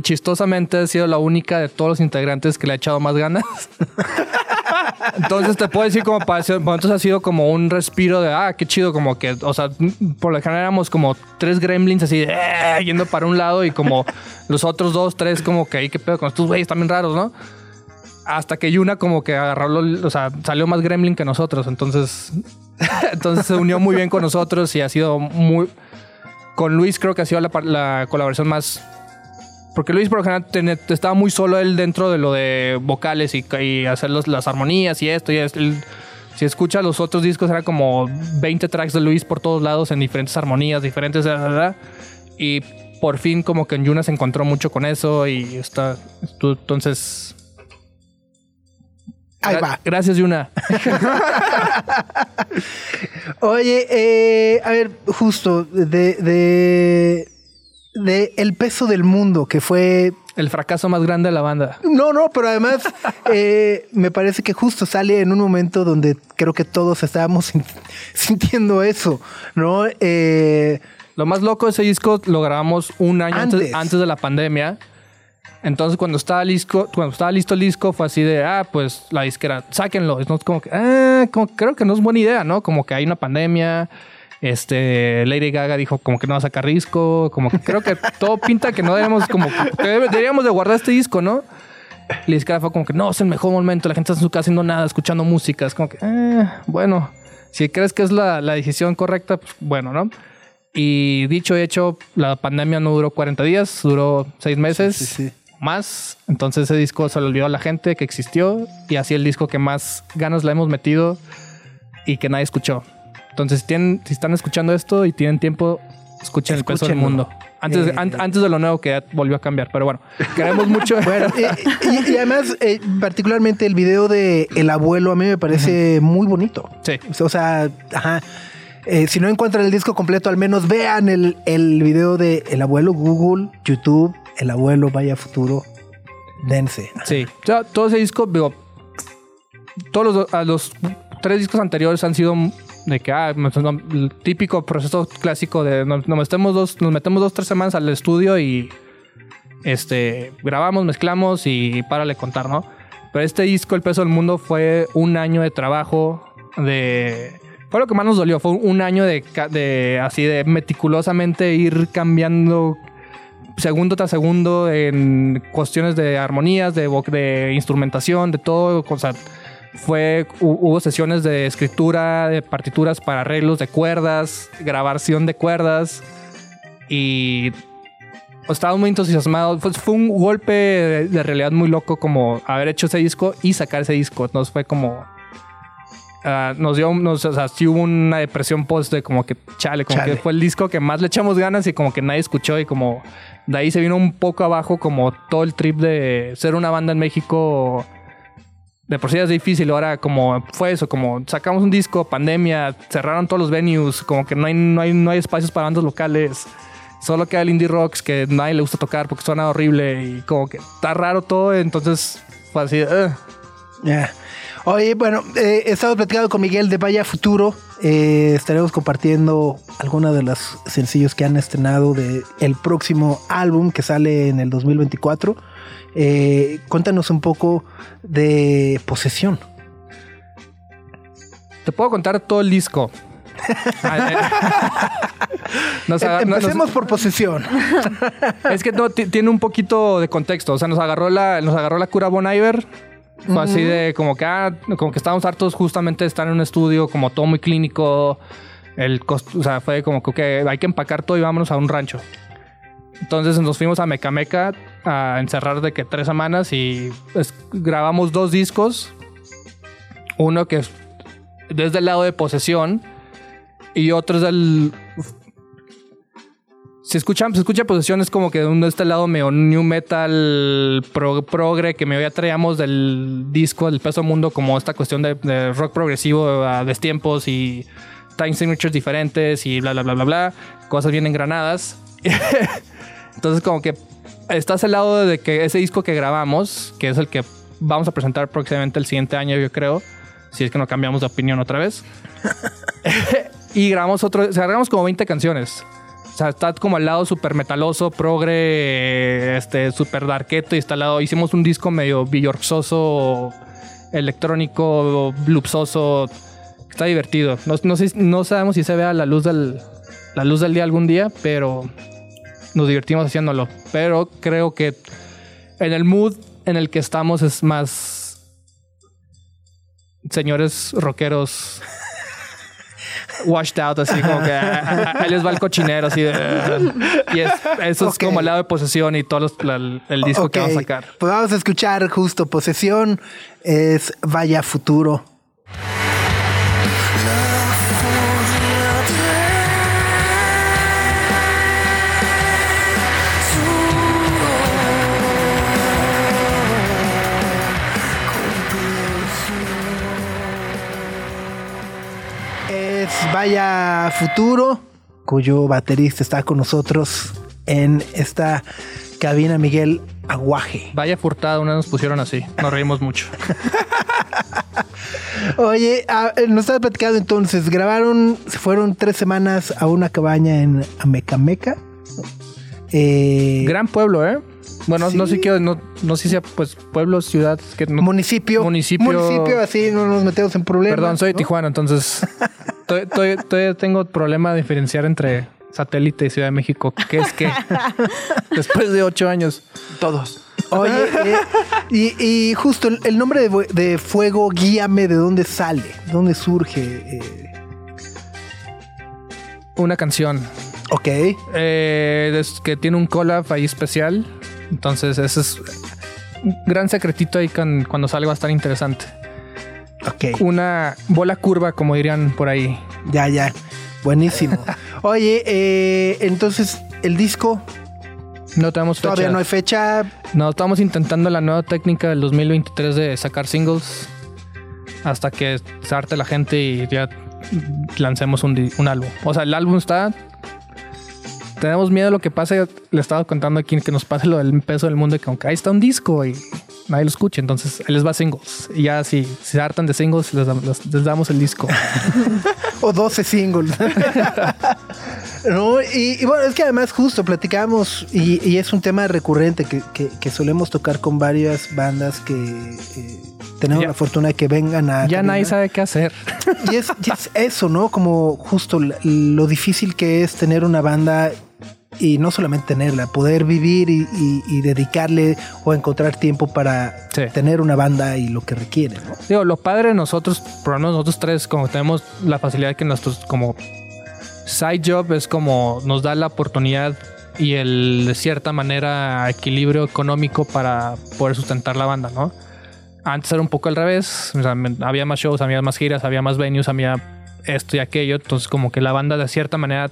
Chistosamente ha sido la única de todos los integrantes que le ha echado más ganas. <laughs> Entonces te puedo decir como para por momentos ha sido como un respiro de ah, qué chido, como que, o sea, por lo general éramos como tres gremlins así "Eh", yendo para un lado y como los otros dos, tres como que ahí qué pedo con estos güeyes también raros, ¿no? Hasta que Yuna como que agarró, o sea, salió más gremlin que nosotros, entonces <laughs> entonces se unió muy bien con nosotros y ha sido muy con Luis creo que ha sido la colaboración más porque Luis, por lo general, ten- estaba muy solo él dentro de lo de vocales y, y hacer los- las armonías y esto. Y es- él- si escucha los otros discos, era como 20 tracks de Luis por todos lados en diferentes armonías, diferentes. bla. Y por fin, como que en Yuna se encontró mucho con eso y está. Entonces. Ahí va. Gracias, Yuna. <laughs> <laughs> Oye, eh, a ver, justo de, de, de el peso del mundo que fue El fracaso más grande de la banda. No, no, pero además <laughs> eh, me parece que justo sale en un momento donde creo que todos estábamos sin- sintiendo eso, ¿no? Eh, Lo más loco de ese disco lo grabamos un año antes, Antes. antes de la pandemia. Entonces cuando estaba listo, cuando estaba listo el disco fue así de, ah, pues la disquera, sáquenlo. Es como que, ah, como creo que no es buena idea, ¿no? Como que hay una pandemia. Este, Lady Gaga dijo como que no va a sacar disco, como que creo que todo pinta que no debemos como que debe- deberíamos de guardar este disco, ¿no? Y la fue como que no, es el mejor momento, la gente está en su casa haciendo nada, escuchando música, es como que, ah, bueno, si crees que es la, la decisión correcta, pues bueno, ¿no? Y dicho y hecho, la pandemia no duró 40 días, duró 6 meses Sí, sí, sí. más. Entonces ese disco se le olvidó a la gente que existió y así el disco que más ganas le hemos metido y que nadie escuchó. Entonces, si, tienen, si están escuchando esto y tienen tiempo, escuchen el peso del mundo. Antes, de- Eh. an- antes de lo nuevo que volvió a cambiar. Pero bueno, queremos <laughs> mucho. Bueno, y, <laughs> y- y además, eh, particularmente el video de El Abuelo a mí me parece muy bonito. sí. O sea, ajá. Eh, si no encuentran el disco completo, al menos vean el, el video de El Abuelo, Google, YouTube, El Abuelo, Vaya Futuro. Dense. Sí, o sea, todo ese disco, digo, todos los, a los tres discos anteriores han sido de que, ah, el típico proceso clásico de nos, metemos dos, nos metemos dos, tres semanas al estudio y este, grabamos, mezclamos y párale contar, ¿no? Pero este disco, El Peso del Mundo, fue un año de trabajo, de... Fue lo que más nos dolió, fue un año de, de así de meticulosamente ir cambiando segundo tras segundo en cuestiones de armonías, de, de instrumentación, de todo. O sea, fue, hu- hubo sesiones de escritura, de partituras para arreglos de cuerdas, grabación de cuerdas y estaba muy entusiasmado. Pues fue un golpe de, de realidad muy loco como haber hecho ese disco y sacar ese disco. Entonces fue como... ah, nos dio, nos, o sea, sí hubo una depresión post de como que chale, como Chale. que fue el disco que más le echamos ganas y como que nadie escuchó y como de ahí se vino un poco abajo como todo el trip de ser una banda en México. De por sí es difícil, ahora como fue eso, como sacamos un disco, pandemia, cerraron todos los venues, como que no hay, no hay, no hay espacios para bandas locales. Solo queda el indie rocks que nadie le gusta tocar porque suena horrible y como que está raro todo, entonces fue así. Ya. Oye, bueno, eh, estamos platicando con Miguel de Vaya Futuro. Eh, estaremos compartiendo algunos de los sencillos que han estrenado de el próximo álbum que sale en el 2024. Eh, cuéntanos un poco de Posesión. Te puedo contar todo el disco. <laughs> Nos nos- Empecemos por Posesión. <laughs> Es que no, ti- tiene un poquito de contexto. O sea, nos agarró la, nos agarró la cura Bon Iver. Fue así de como que, ah, como que estábamos hartos justamente de estar en un estudio, como todo muy clínico. El cost- o sea, fue como que hay que empacar todo y vámonos a un rancho. Entonces nos fuimos a Mecameca a encerrar de que tres semanas y grabamos dos discos. Uno que es desde el lado de posesión y otro es del se escucha, se escucha posesión es como que de este lado medio new metal pro- progre que me ya traíamos del disco del peso mundo como esta cuestión de, de rock progresivo a destiempos y time signatures diferentes y bla bla bla bla bla cosas bien engranadas <laughs> entonces como que estás al lado de que ese disco que grabamos que es el que vamos a presentar próximamente el siguiente año yo creo si es que no cambiamos de opinión otra vez <laughs> <laughs> y grabamos otro o sea, grabamos como 20 canciones o sea, está como al lado súper metaloso, progre, este, súper darketo. Y está al lado, hicimos un disco medio billorksoso, electrónico, loopsoso. Está divertido. No, no, sé, no sabemos si se vea la luz del, la luz del día algún día, pero nos divertimos haciéndolo. Pero creo que en el mood en el que estamos es más señores rockeros washed out, así como que ah, ah, ahí les va el cochinero, así de. Y es- eso es como el lado de posesión y todo los- la- el disco que vamos a sacar. Pues vamos a escuchar justo Posesión. Es Vaya Futuro. Vaya Futuro, cuyo baterista está con nosotros en esta cabina, Miguel Aguaje. Vaya furtada, una nos pusieron así. Nos reímos mucho. <laughs> Oye, ah, eh, nos estabas platicando entonces, grabaron, se fueron tres semanas a una cabaña en Amecameca. Eh, Gran pueblo, ¿eh? Bueno, no sé qué, no, no sé si sea pues pueblo, ciudad, que no- Municipio. Municipio. Municipio, así no nos metemos en problemas. Perdón, soy de ¿no? Tijuana, entonces to- <laughs> to- todavía tengo problema de diferenciar entre satélite y Ciudad de México. ¿Qué es qué? <laughs> Después de ocho años. Todos. Oye, eh, y, y justo el, el nombre de, fu- de Fuego, guíame, ¿de dónde sale? ¿De dónde surge? Eh, Una canción ok. eh, es que tiene un collab ahí especial. Entonces, ese es un gran secretito ahí con- cuando salga va a estar interesante. Ok. Una bola curva, como dirían por ahí. Ya, ya. Buenísimo. Oye, eh, entonces, el disco No tenemos fecha. todavía no hay fecha. No, estamos intentando la nueva técnica del 2023 de sacar singles hasta que se harte la gente y ya lancemos un, un álbum. O sea, el álbum está. Tenemos miedo de lo que pase. Le estaba contando aquí que nos pase lo del peso del mundo, que aunque ahí está un disco y nadie lo escucha, entonces ahí les va singles. Y ya si se hartan de singles, les, les- les damos el disco. <laughs> O 12 singles. <laughs> no, y, y bueno, es que además justo platicamos y, y es un tema recurrente que, que- que solemos tocar con varias bandas que tenemos Ya- la fortuna de que vengan a... ya nadie sabe qué hacer. Y es, y es eso, ¿no? Como justo lo difícil que es tener una banda y no solamente tenerla, poder vivir y, y- y dedicarle o encontrar tiempo para Sí. tener una banda y lo que requiere, ¿no? Digo, lo padre de nosotros, por lo menos nosotros tres, como tenemos la facilidad que nuestros como side job es como nos da la oportunidad y el de cierta manera equilibrio económico para poder sustentar la banda, ¿no? Antes era un poco al revés, o sea, había más shows, había más giras, había más venues, había esto y aquello, entonces como que la banda de cierta manera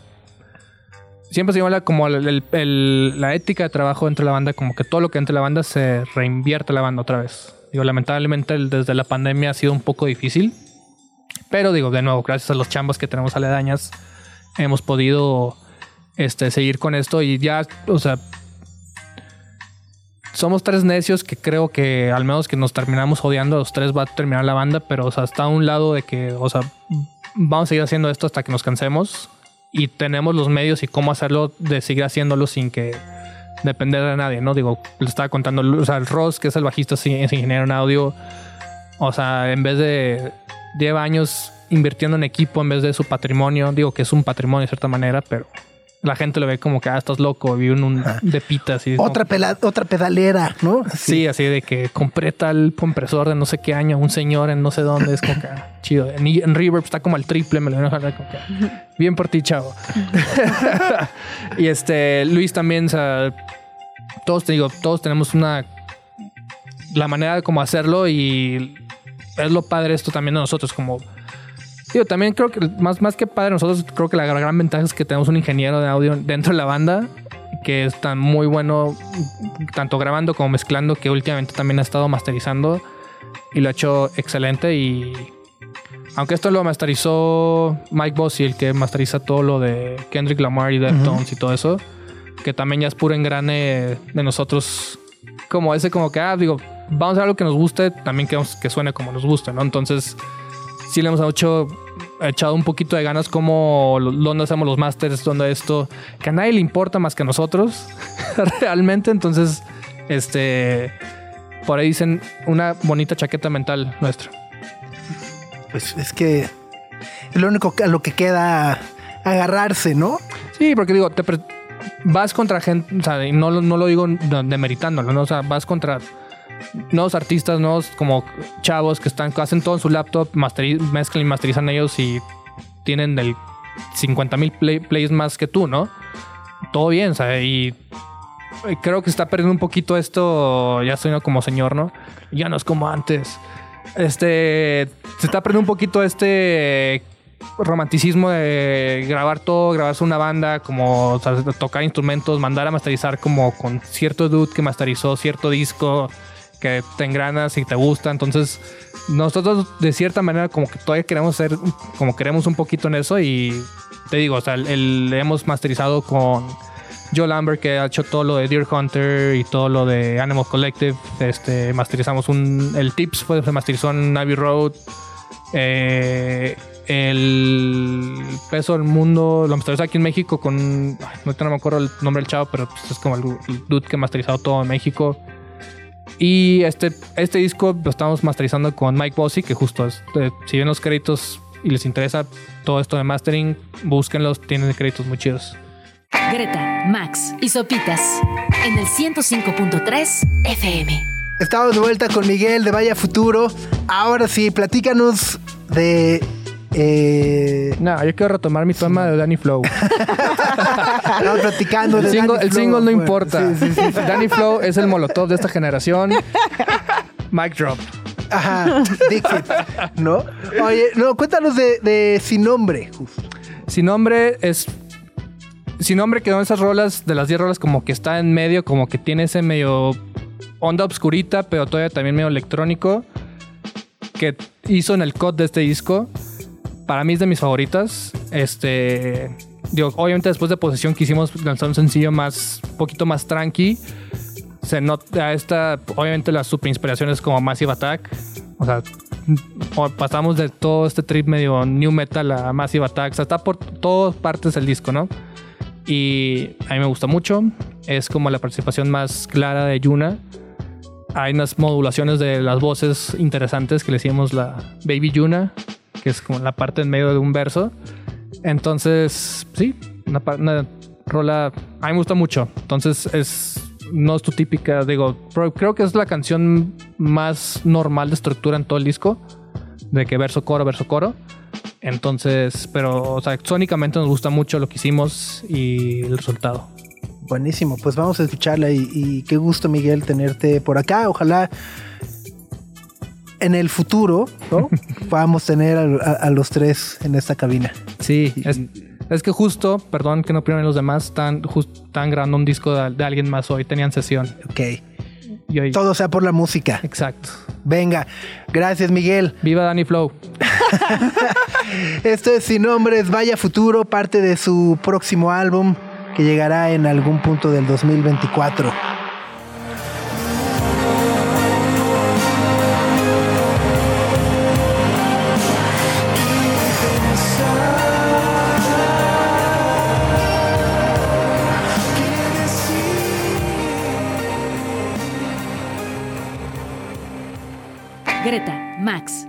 siempre se llama la- como el- el- el- la ética de trabajo dentro de la banda, como que todo lo que entre la banda se reinvierte la banda otra vez. Digo, lamentablemente desde la pandemia ha sido un poco difícil, pero digo, de nuevo, gracias a los chambas que tenemos aledañas, hemos podido este, seguir con esto y ya, o sea, somos tres necios que creo que al menos que nos terminamos odiando, los tres va a terminar la banda, pero o sea, está a un lado de que, o sea, vamos a seguir haciendo esto hasta que nos cansemos y tenemos los medios y cómo hacerlo de seguir haciéndolo sin que depender de nadie, ¿no? Digo, le estaba contando, o sea, el Ross, que es el bajista, es ingeniero en audio, o sea, en vez de lleva años invirtiendo en equipo en vez de su patrimonio, digo que es un patrimonio de cierta manera, pero la gente lo ve como que, ah, estás loco, vive en un de pita, así. Otra, pela- otra pedalera, ¿no? Sí, así de que compré tal compresor de no sé qué año, un señor en no sé dónde, es como que ah, chido. En, en Reverb está como al triple, me lo voy a dejar como que, bien por ti, chavo. <laughs> y este, Luis también, o sea, todos te digo, todos tenemos una la manera de cómo hacerlo y es lo padre esto también de nosotros como digo también creo que más más que padre nosotros creo que la gran ventaja es que tenemos un ingeniero de audio dentro de la banda que está muy bueno tanto grabando como mezclando que últimamente también ha estado masterizando y lo ha hecho excelente y aunque esto lo masterizó Mike Bossy el que masteriza todo lo de Kendrick Lamar y Deftones y todo eso que también ya es puro engrane de nosotros como ese como que ah digo vamos a hacer algo que nos guste también queremos que suene como nos guste no entonces sí le hemos hecho echado un poquito de ganas como dónde hacemos los masters donde esto que a nadie le importa más que a nosotros <laughs> realmente entonces este por ahí dicen una bonita chaqueta mental nuestra Pues es que es lo único a lo que queda agarrarse, ¿no? Sí, porque digo, te vas contra gente, o sea, y no, lo- no lo digo de- demeritándolo, ¿no? O sea, vas contra nuevos artistas, nuevos como chavos que están, hacen todo en su laptop, mezclan y masterizan ellos y tienen el 50 mil plays más que tú, ¿no? Todo bien, sea, y creo que está perdiendo un poquito esto, ya soy como señor, ¿no? Ya no es como antes. Este, se está perdiendo un poquito este romanticismo de grabar todo, grabarse una banda, como tocar instrumentos, mandar a masterizar como con cierto dude que masterizó cierto disco que te engranas y te gusta. Entonces, nosotros de cierta manera como que todavía queremos ser, como queremos un poquito en eso y te digo, o sea, el, hemos masterizado con Joe Lambert que ha hecho todo lo de Deer Hunter y todo lo de Animal Collective. Este, masterizamos un, el Tips fue, se masterizó en Navy Road. Eh, el peso del mundo, lo masterizó aquí en México con. no me acuerdo el nombre del chavo, pero pues, es como el, el dude que ha masterizado todo en México. Y este, este disco lo estamos masterizando con Mike Bossy, que justo es. eh, si ven los créditos y les interesa todo esto de mastering, búsquenlos, tienen créditos muy chidos. Greta, Max y Sopitas en el 105.3 FM. Estamos de vuelta con Miguel de Vaya Futuro. Ahora sí, platícanos de. Eh, No, yo quiero retomar mi tema de Danny Flow. <laughs> estamos platicando El single, Danny el Flow. single no Bueno, importa. sí, sí, sí. Danny Flow es el molotov de esta generación. Mic drop. Ajá, Dixit, ¿no? Oye, no, cuéntanos de, de Sin Nombre. Sin nombre es. Sin nombre quedó en esas rolas, de las 10 rolas, como que está en medio, como que tiene ese medio onda obscurita, pero todavía también medio electrónico. Que hizo en el cut de este disco. Para mí es de mis favoritas. Este. Obviamente después de Posesión quisimos lanzar un sencillo más. Poquito más tranqui. Se nota esta. Obviamente las super inspiraciones como Massive Attack. O sea, pasamos de todo este trip medio new metal a Massive Attack. O sea, está por todas partes del disco, ¿no? Y a mí me gusta mucho. Es como la participación más clara de Yuna. Hay unas modulaciones de las voces interesantes que le decimos la Baby Yuna, es como la parte en medio de un verso. Entonces, sí, una, una rola. A mí me gusta mucho. Entonces, es. No es tu típica, digo, pero creo que es la canción más normal de estructura en todo el disco. De que verso, coro, verso, coro. Entonces, pero, o sea, sónicamente nos gusta mucho lo que hicimos y el resultado. Buenísimo, pues vamos a escucharla y qué gusto, Miguel, tenerte por acá. Ojalá en el futuro, ¿no? <laughs> Tener a, a- a los tres en esta cabina. Sí, es, es que justo, perdón que no primero los demás, están, están grabando un disco de, de alguien más hoy, tenían sesión. Ok. Y hoy- Todo sea por la música. Exacto. Venga, gracias, Miguel. Viva Danny Flow. <laughs> Esto es Sin Nombres, Vaya Futuro, parte de su próximo álbum que llegará en algún punto del 2024.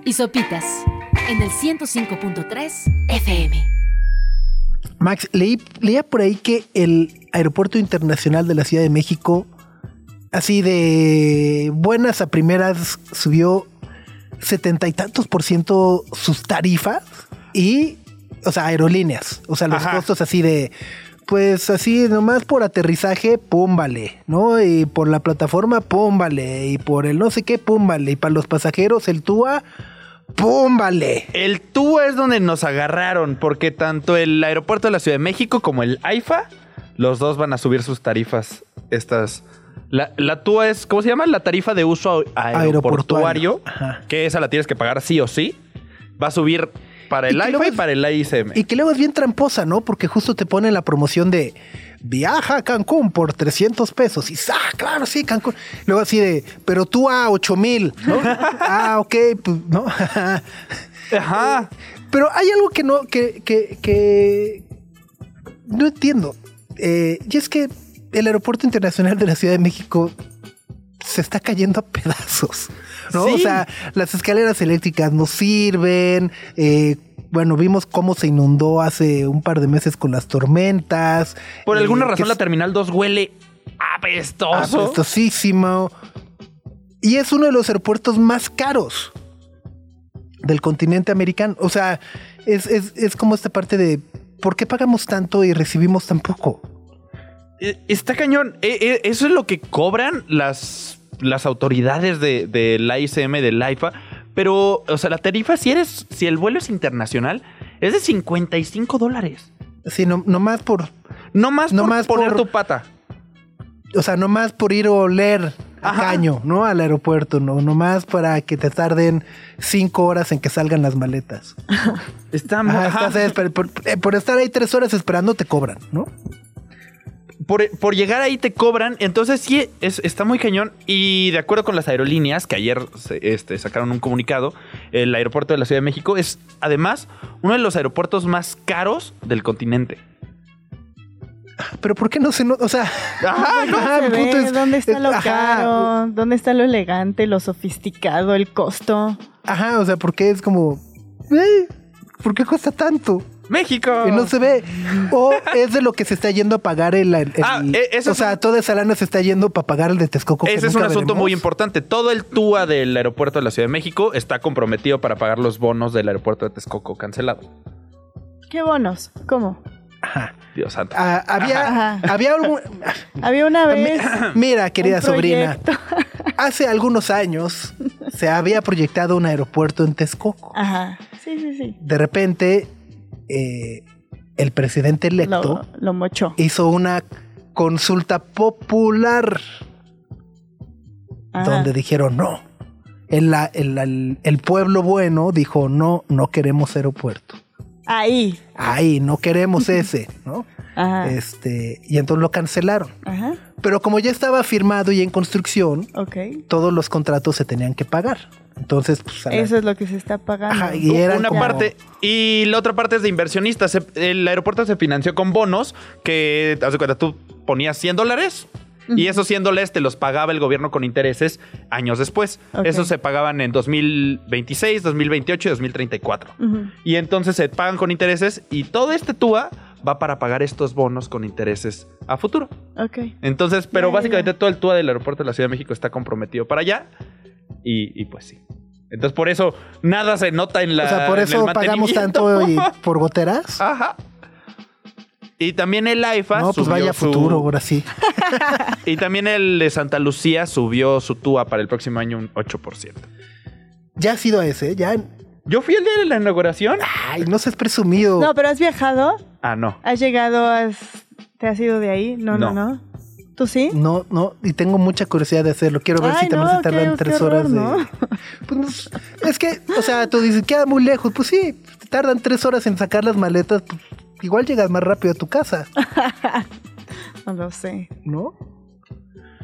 Y Sopitas en el 105.3 FM. Max, leí, leía por ahí que el Aeropuerto Internacional de la Ciudad de México, así de buenas a primeras, subió setenta y tantos por ciento sus tarifas y, o sea, aerolíneas, o sea, los Ajá. costos así de, pues así nomás por aterrizaje, pum, vale, ¿no? Y por la plataforma, pum, vale, y por el no sé qué, pum, vale, y para los pasajeros, el TUA, pum, vale. El TUA es donde nos agarraron, porque tanto el aeropuerto de la Ciudad de México como el AIFA, los dos van a subir sus tarifas. Estas. La, la TUA es, ¿cómo se llama? La tarifa de uso aeroportuario, Aeroportuario. Que esa la tienes que pagar sí o sí. Va a subir para el AIFA y para el AICM. Y que luego es bien tramposa, ¿no? Porque justo te pone la promoción de viaja a Cancún por 300 pesos. Y ¡ah, claro, sí, Cancún! Luego así de, pero tú a 8 mil, ¿no? <laughs> ah, ok, pues, ¿no? <laughs> Ajá. pero hay algo que no, que, que, que no entiendo. Eh, y es que el Aeropuerto Internacional de la Ciudad de México se está cayendo a pedazos. ¿no? Sí. O sea, las escaleras eléctricas no sirven. eh, bueno, vimos cómo se inundó hace un par de meses con las tormentas. Por eh, alguna razón la terminal 2 huele apestoso. apestosísimo. Y es uno de los aeropuertos más caros del continente americano. O sea, es, es- es como esta parte de ¿por qué pagamos tanto y recibimos tan poco? Eh, Está cañón. Eh, Eso es lo que cobran las, las autoridades de, del AICM, del AIFA. Pero, o sea, la tarifa, si eres, si el vuelo es internacional, es de 55 dólares. Sí, no, nomás por, No más No por más poner por- tu pata. o sea, nomás por ir a oler a Ajá. caño, ¿no? Al aeropuerto, ¿no? Nomás para que te tarden cinco horas en que salgan las maletas. <laughs> Está. Ajá, estás por, eh, por estar ahí tres horas esperando te cobran, ¿no? Por, por llegar ahí te cobran. Entonces sí, es- está muy cañón. Y de acuerdo con las aerolíneas, que ayer se- este, sacaron un comunicado, el aeropuerto de la Ciudad de México es además uno de los aeropuertos más caros del continente. Pero ¿por qué no se nota? O sea, Ajá, No ajá, se mi punto ve, es- ¿Dónde está lo ajá. caro? ¿Dónde está lo elegante, lo sofisticado, el costo? ajá, o sea, ¿por qué es como... eh, ¿Por qué cuesta tanto? México. Y no se ve. O es de lo que se está yendo a pagar el... el- Ah, el- e- eso o es sea, un- toda esa lana se está yendo para pagar el de Texcoco. que Ese es un asunto veremos. muy importante. Todo el TUA del aeropuerto de la Ciudad de México está comprometido para pagar los bonos del aeropuerto de Texcoco cancelado. ¿Qué bonos? ¿Cómo? Ajá. Dios santo. Ah, había, Ajá. había algún... Había una vez. <clears throat> Mira, querida un sobrina, <laughs> hace algunos años se había proyectado un aeropuerto en Texcoco. Ajá. Sí, sí, sí. De repente, eh, el presidente electo Lo, lo mochó. hizo una consulta popular Ajá. donde dijeron no. El, el- el- pueblo bueno dijo no, no queremos aeropuerto. Ahí. Ahí, no queremos <laughs> ese, ¿no? Ajá. Este, y entonces lo cancelaron. Ajá. Pero como ya estaba firmado y en construcción, todos los contratos se tenían que pagar. Entonces, pues, la- Eso es lo que se está pagando. Ajá, y eran Una como- parte. Y la otra parte es de inversionistas. El aeropuerto se financió con bonos que, haz de cuenta, tú ponías 100 dólares y esos 100 dólares te los pagaba el gobierno con intereses años después. Esos se pagaban en 2026, 2028 y 2034. Ujú. Y entonces se pagan con intereses y todo este TUA va para pagar estos bonos con intereses a futuro. Ok. Entonces, pero básicamente todo el TUA del aeropuerto de la Ciudad de México está comprometido para allá. Y, y pues sí. Entonces, por eso nada se nota en la. o sea, por eso pagamos tanto y <laughs> por goteras. Ajá. Y también el AIFA No, pues subió vaya su- futuro, ahora sí. <laughs> Y también el de Santa Lucía subió su TUA para el próximo año un 8%. Ya ha sido ese, ya. Yo fui el día de la inauguración. Ay, no seas presumido. No, pero has viajado. Ah, no. ¿Has llegado? Has... ¿Te has ido de ahí? No, no, No. no. ¿Tú sí? No, no, y tengo mucha curiosidad de hacerlo. Quiero ver Ay, si también no, se tardan qué- tres qué horror, horas de. ¿no? <laughs> Pues, es que, o sea, tú dices, queda muy lejos. Pues sí, te tardan tres horas en sacar las maletas. pues, igual llegas más rápido a tu casa, <laughs> No lo sé. ¿no?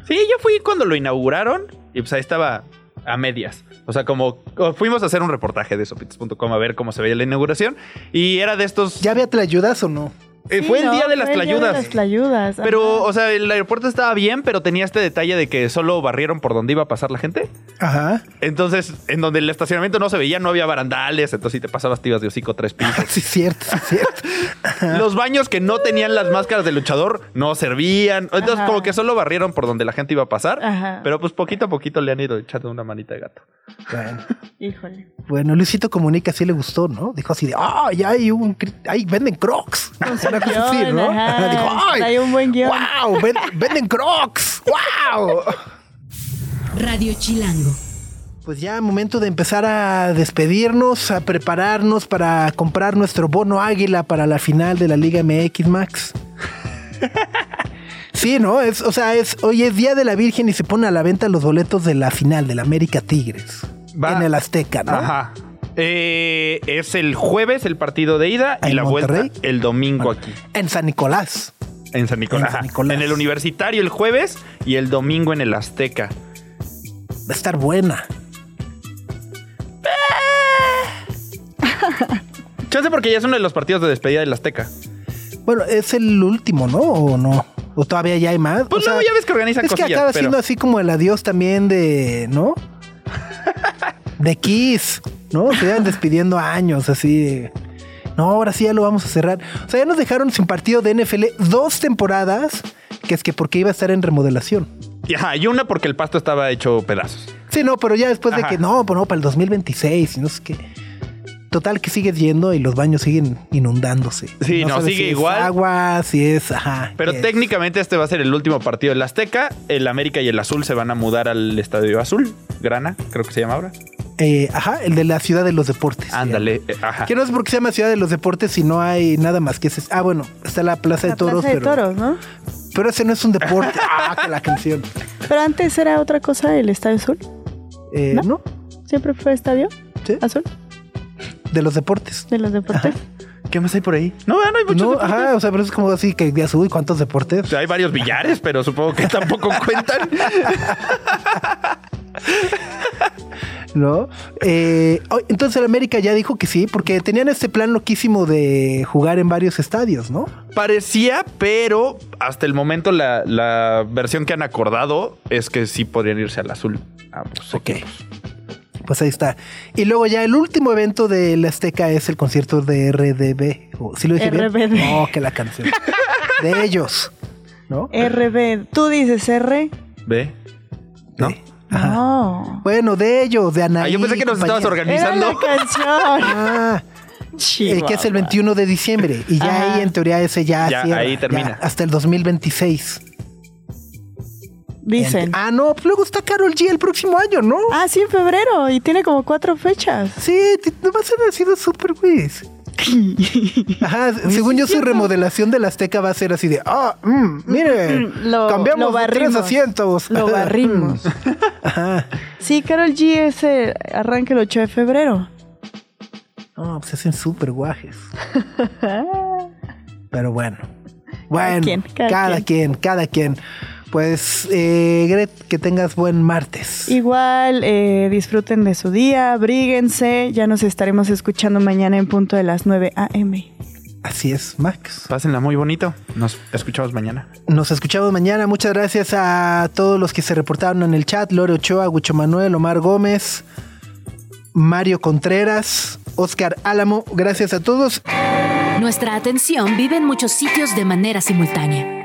Sí, yo fui cuando lo inauguraron y pues ahí estaba a medias. O sea, como fuimos a hacer un reportaje de sopitas.com a ver cómo se veía la inauguración y era de estos... ¿Ya había ayudas o no? Eh, Sí, fue el no, día de las tlayudas. Pero, ajá. o sea, el aeropuerto estaba bien, pero tenía este detalle de que solo barrieron por donde iba a pasar la gente. Ajá. Entonces, en donde el estacionamiento no se veía, no había barandales. Entonces, si te pasabas, te ibas de hocico tres pisos. <laughs> Sí, cierto, sí, cierto. <laughs> Los baños que no tenían las máscaras de luchador no servían. Entonces, Ajá. como que solo barrieron por donde la gente iba a pasar. Ajá. Pero, pues, poquito a poquito le han ido echando una manita de gato. Bueno, Híjole. bueno, Luisito Comunica sí le gustó, ¿no? Dijo así de, ah, ya hay un, ahí venden crocs. Una cosa así, ¿no? ajá. Dijo, ay, Trae un buen guion. wow, ven- venden crocs, wow. Radio Chilango. Pues ya momento de empezar a despedirnos, a prepararnos para comprar nuestro bono águila para la final de la Liga MX Max. <laughs> Sí, ¿no? Es, o sea, es, hoy es Día de la Virgen y se ponen a la venta los boletos de la final del América Tigres. Va- En el Azteca, ¿no? Ajá. Eh, es el jueves el partido de ida y ¿En la Monterrey? vuelta el domingo aquí. En San Nicolás. En San Nicolás. En San Ajá. Nicolás. En el universitario el jueves y el domingo en el Azteca. Va a estar buena. Chance porque ya es uno de los partidos de despedida del Azteca. Bueno, es el último, ¿no? ¿O no? ¿O todavía ya hay más? Pues O sea, luego ya ves que organizan Es que acaba pero- siendo así como el adiós también de, ¿no? <laughs> De Kiss, ¿no? Se iban despidiendo años, así. de, No, ahora sí ya lo vamos a cerrar. O sea, ya nos dejaron sin partido de NFL dos temporadas, que es que porque iba a estar en remodelación. Y, ajá, y una porque el pasto estaba hecho pedazos. Sí, no, pero ya después de que no, pues no, para el 2026 y no sé qué. Total que sigues yendo y los baños siguen inundándose. Sí, no, sigue si es igual. agua, si es, ajá. Pero es. técnicamente este va a ser el último partido del Azteca. El América y el Azul se van a mudar al Estadio Azul. Grana, creo que se llama ahora. Eh, ajá, el de la Ciudad de los Deportes. Ándale. eh, Ajá. Que no es porque se llama Ciudad de los Deportes si no hay nada más que ese. Ah, bueno, está la Plaza La de Toros, Plaza de pero, Toros, ¿no? pero ese no es un deporte. <laughs> ah, que la canción. Pero antes era otra cosa el Estadio Azul. Eh, ¿No? ¿No? Siempre fue Estadio Sí. Azul De los deportes. de los deportes. ¿Qué más hay por ahí? No, no hay muchos No, deportes. ajá, o sea, pero es como así que digas, uy, ¿cuántos O deportes? sea, hay varios billares, pero supongo que tampoco <laughs> cuentan. ¿No? Eh, oh, entonces el América ya dijo que sí, porque tenían este plan loquísimo de jugar en varios estadios, ¿no? Parecía, pero hasta el momento la, la versión que han acordado es que sí podrían irse al azul. Ah, pues, Ok. Pues ahí está. Y luego ya el último evento del Azteca es el concierto de RDB. ¿O ¿Sí lo dije bien? RBD. No, que la canción. de ellos, ¿no? RB. ¿Tú dices R? ¿Ve? ¿No? De- Ajá. No. Bueno, de ellos, de Anaí. Ah, yo pensé que nos compañía. estabas Era organizando. la canción. <laughs> Ah, eh, que es el 21 de diciembre. Y ya Ajá. ahí, en teoría, ese ya, Ya, cierra, ahí termina. ya, hasta el 2026. Dicen. Ah, no, pues luego está Carol G el próximo año, ¿no? Ah, sí, en febrero. Y tiene como cuatro fechas. Sí, t- no va a ser así de super quiz. <laughs> Ajá, según yo, su remodelación del Azteca va a ser así de, ah, mm, mire, Lo- cambiamos lo de tres asientos. Lo <laughs> barrimos. <laughs> Ajá. Sí, Carol G ese arranca el 8 de febrero. No, pues hacen súper guajes. Pero bueno. Bueno, quien, cada cada, quien. cada quien. Pues, eh, Gret, que tengas buen martes. Igual, eh, disfruten de su día, abríguense. Ya nos estaremos escuchando mañana en punto de las 9 a.m. Así es, Max. Pásenla muy bonito. Nos escuchamos mañana. Nos escuchamos mañana. Muchas gracias a todos los que se reportaron en el chat. Lore Ochoa, Gucho Manuel, Omar Gómez, Mario Contreras, Oscar Álamo. Gracias a todos. Nuestra atención vive en muchos sitios de manera simultánea.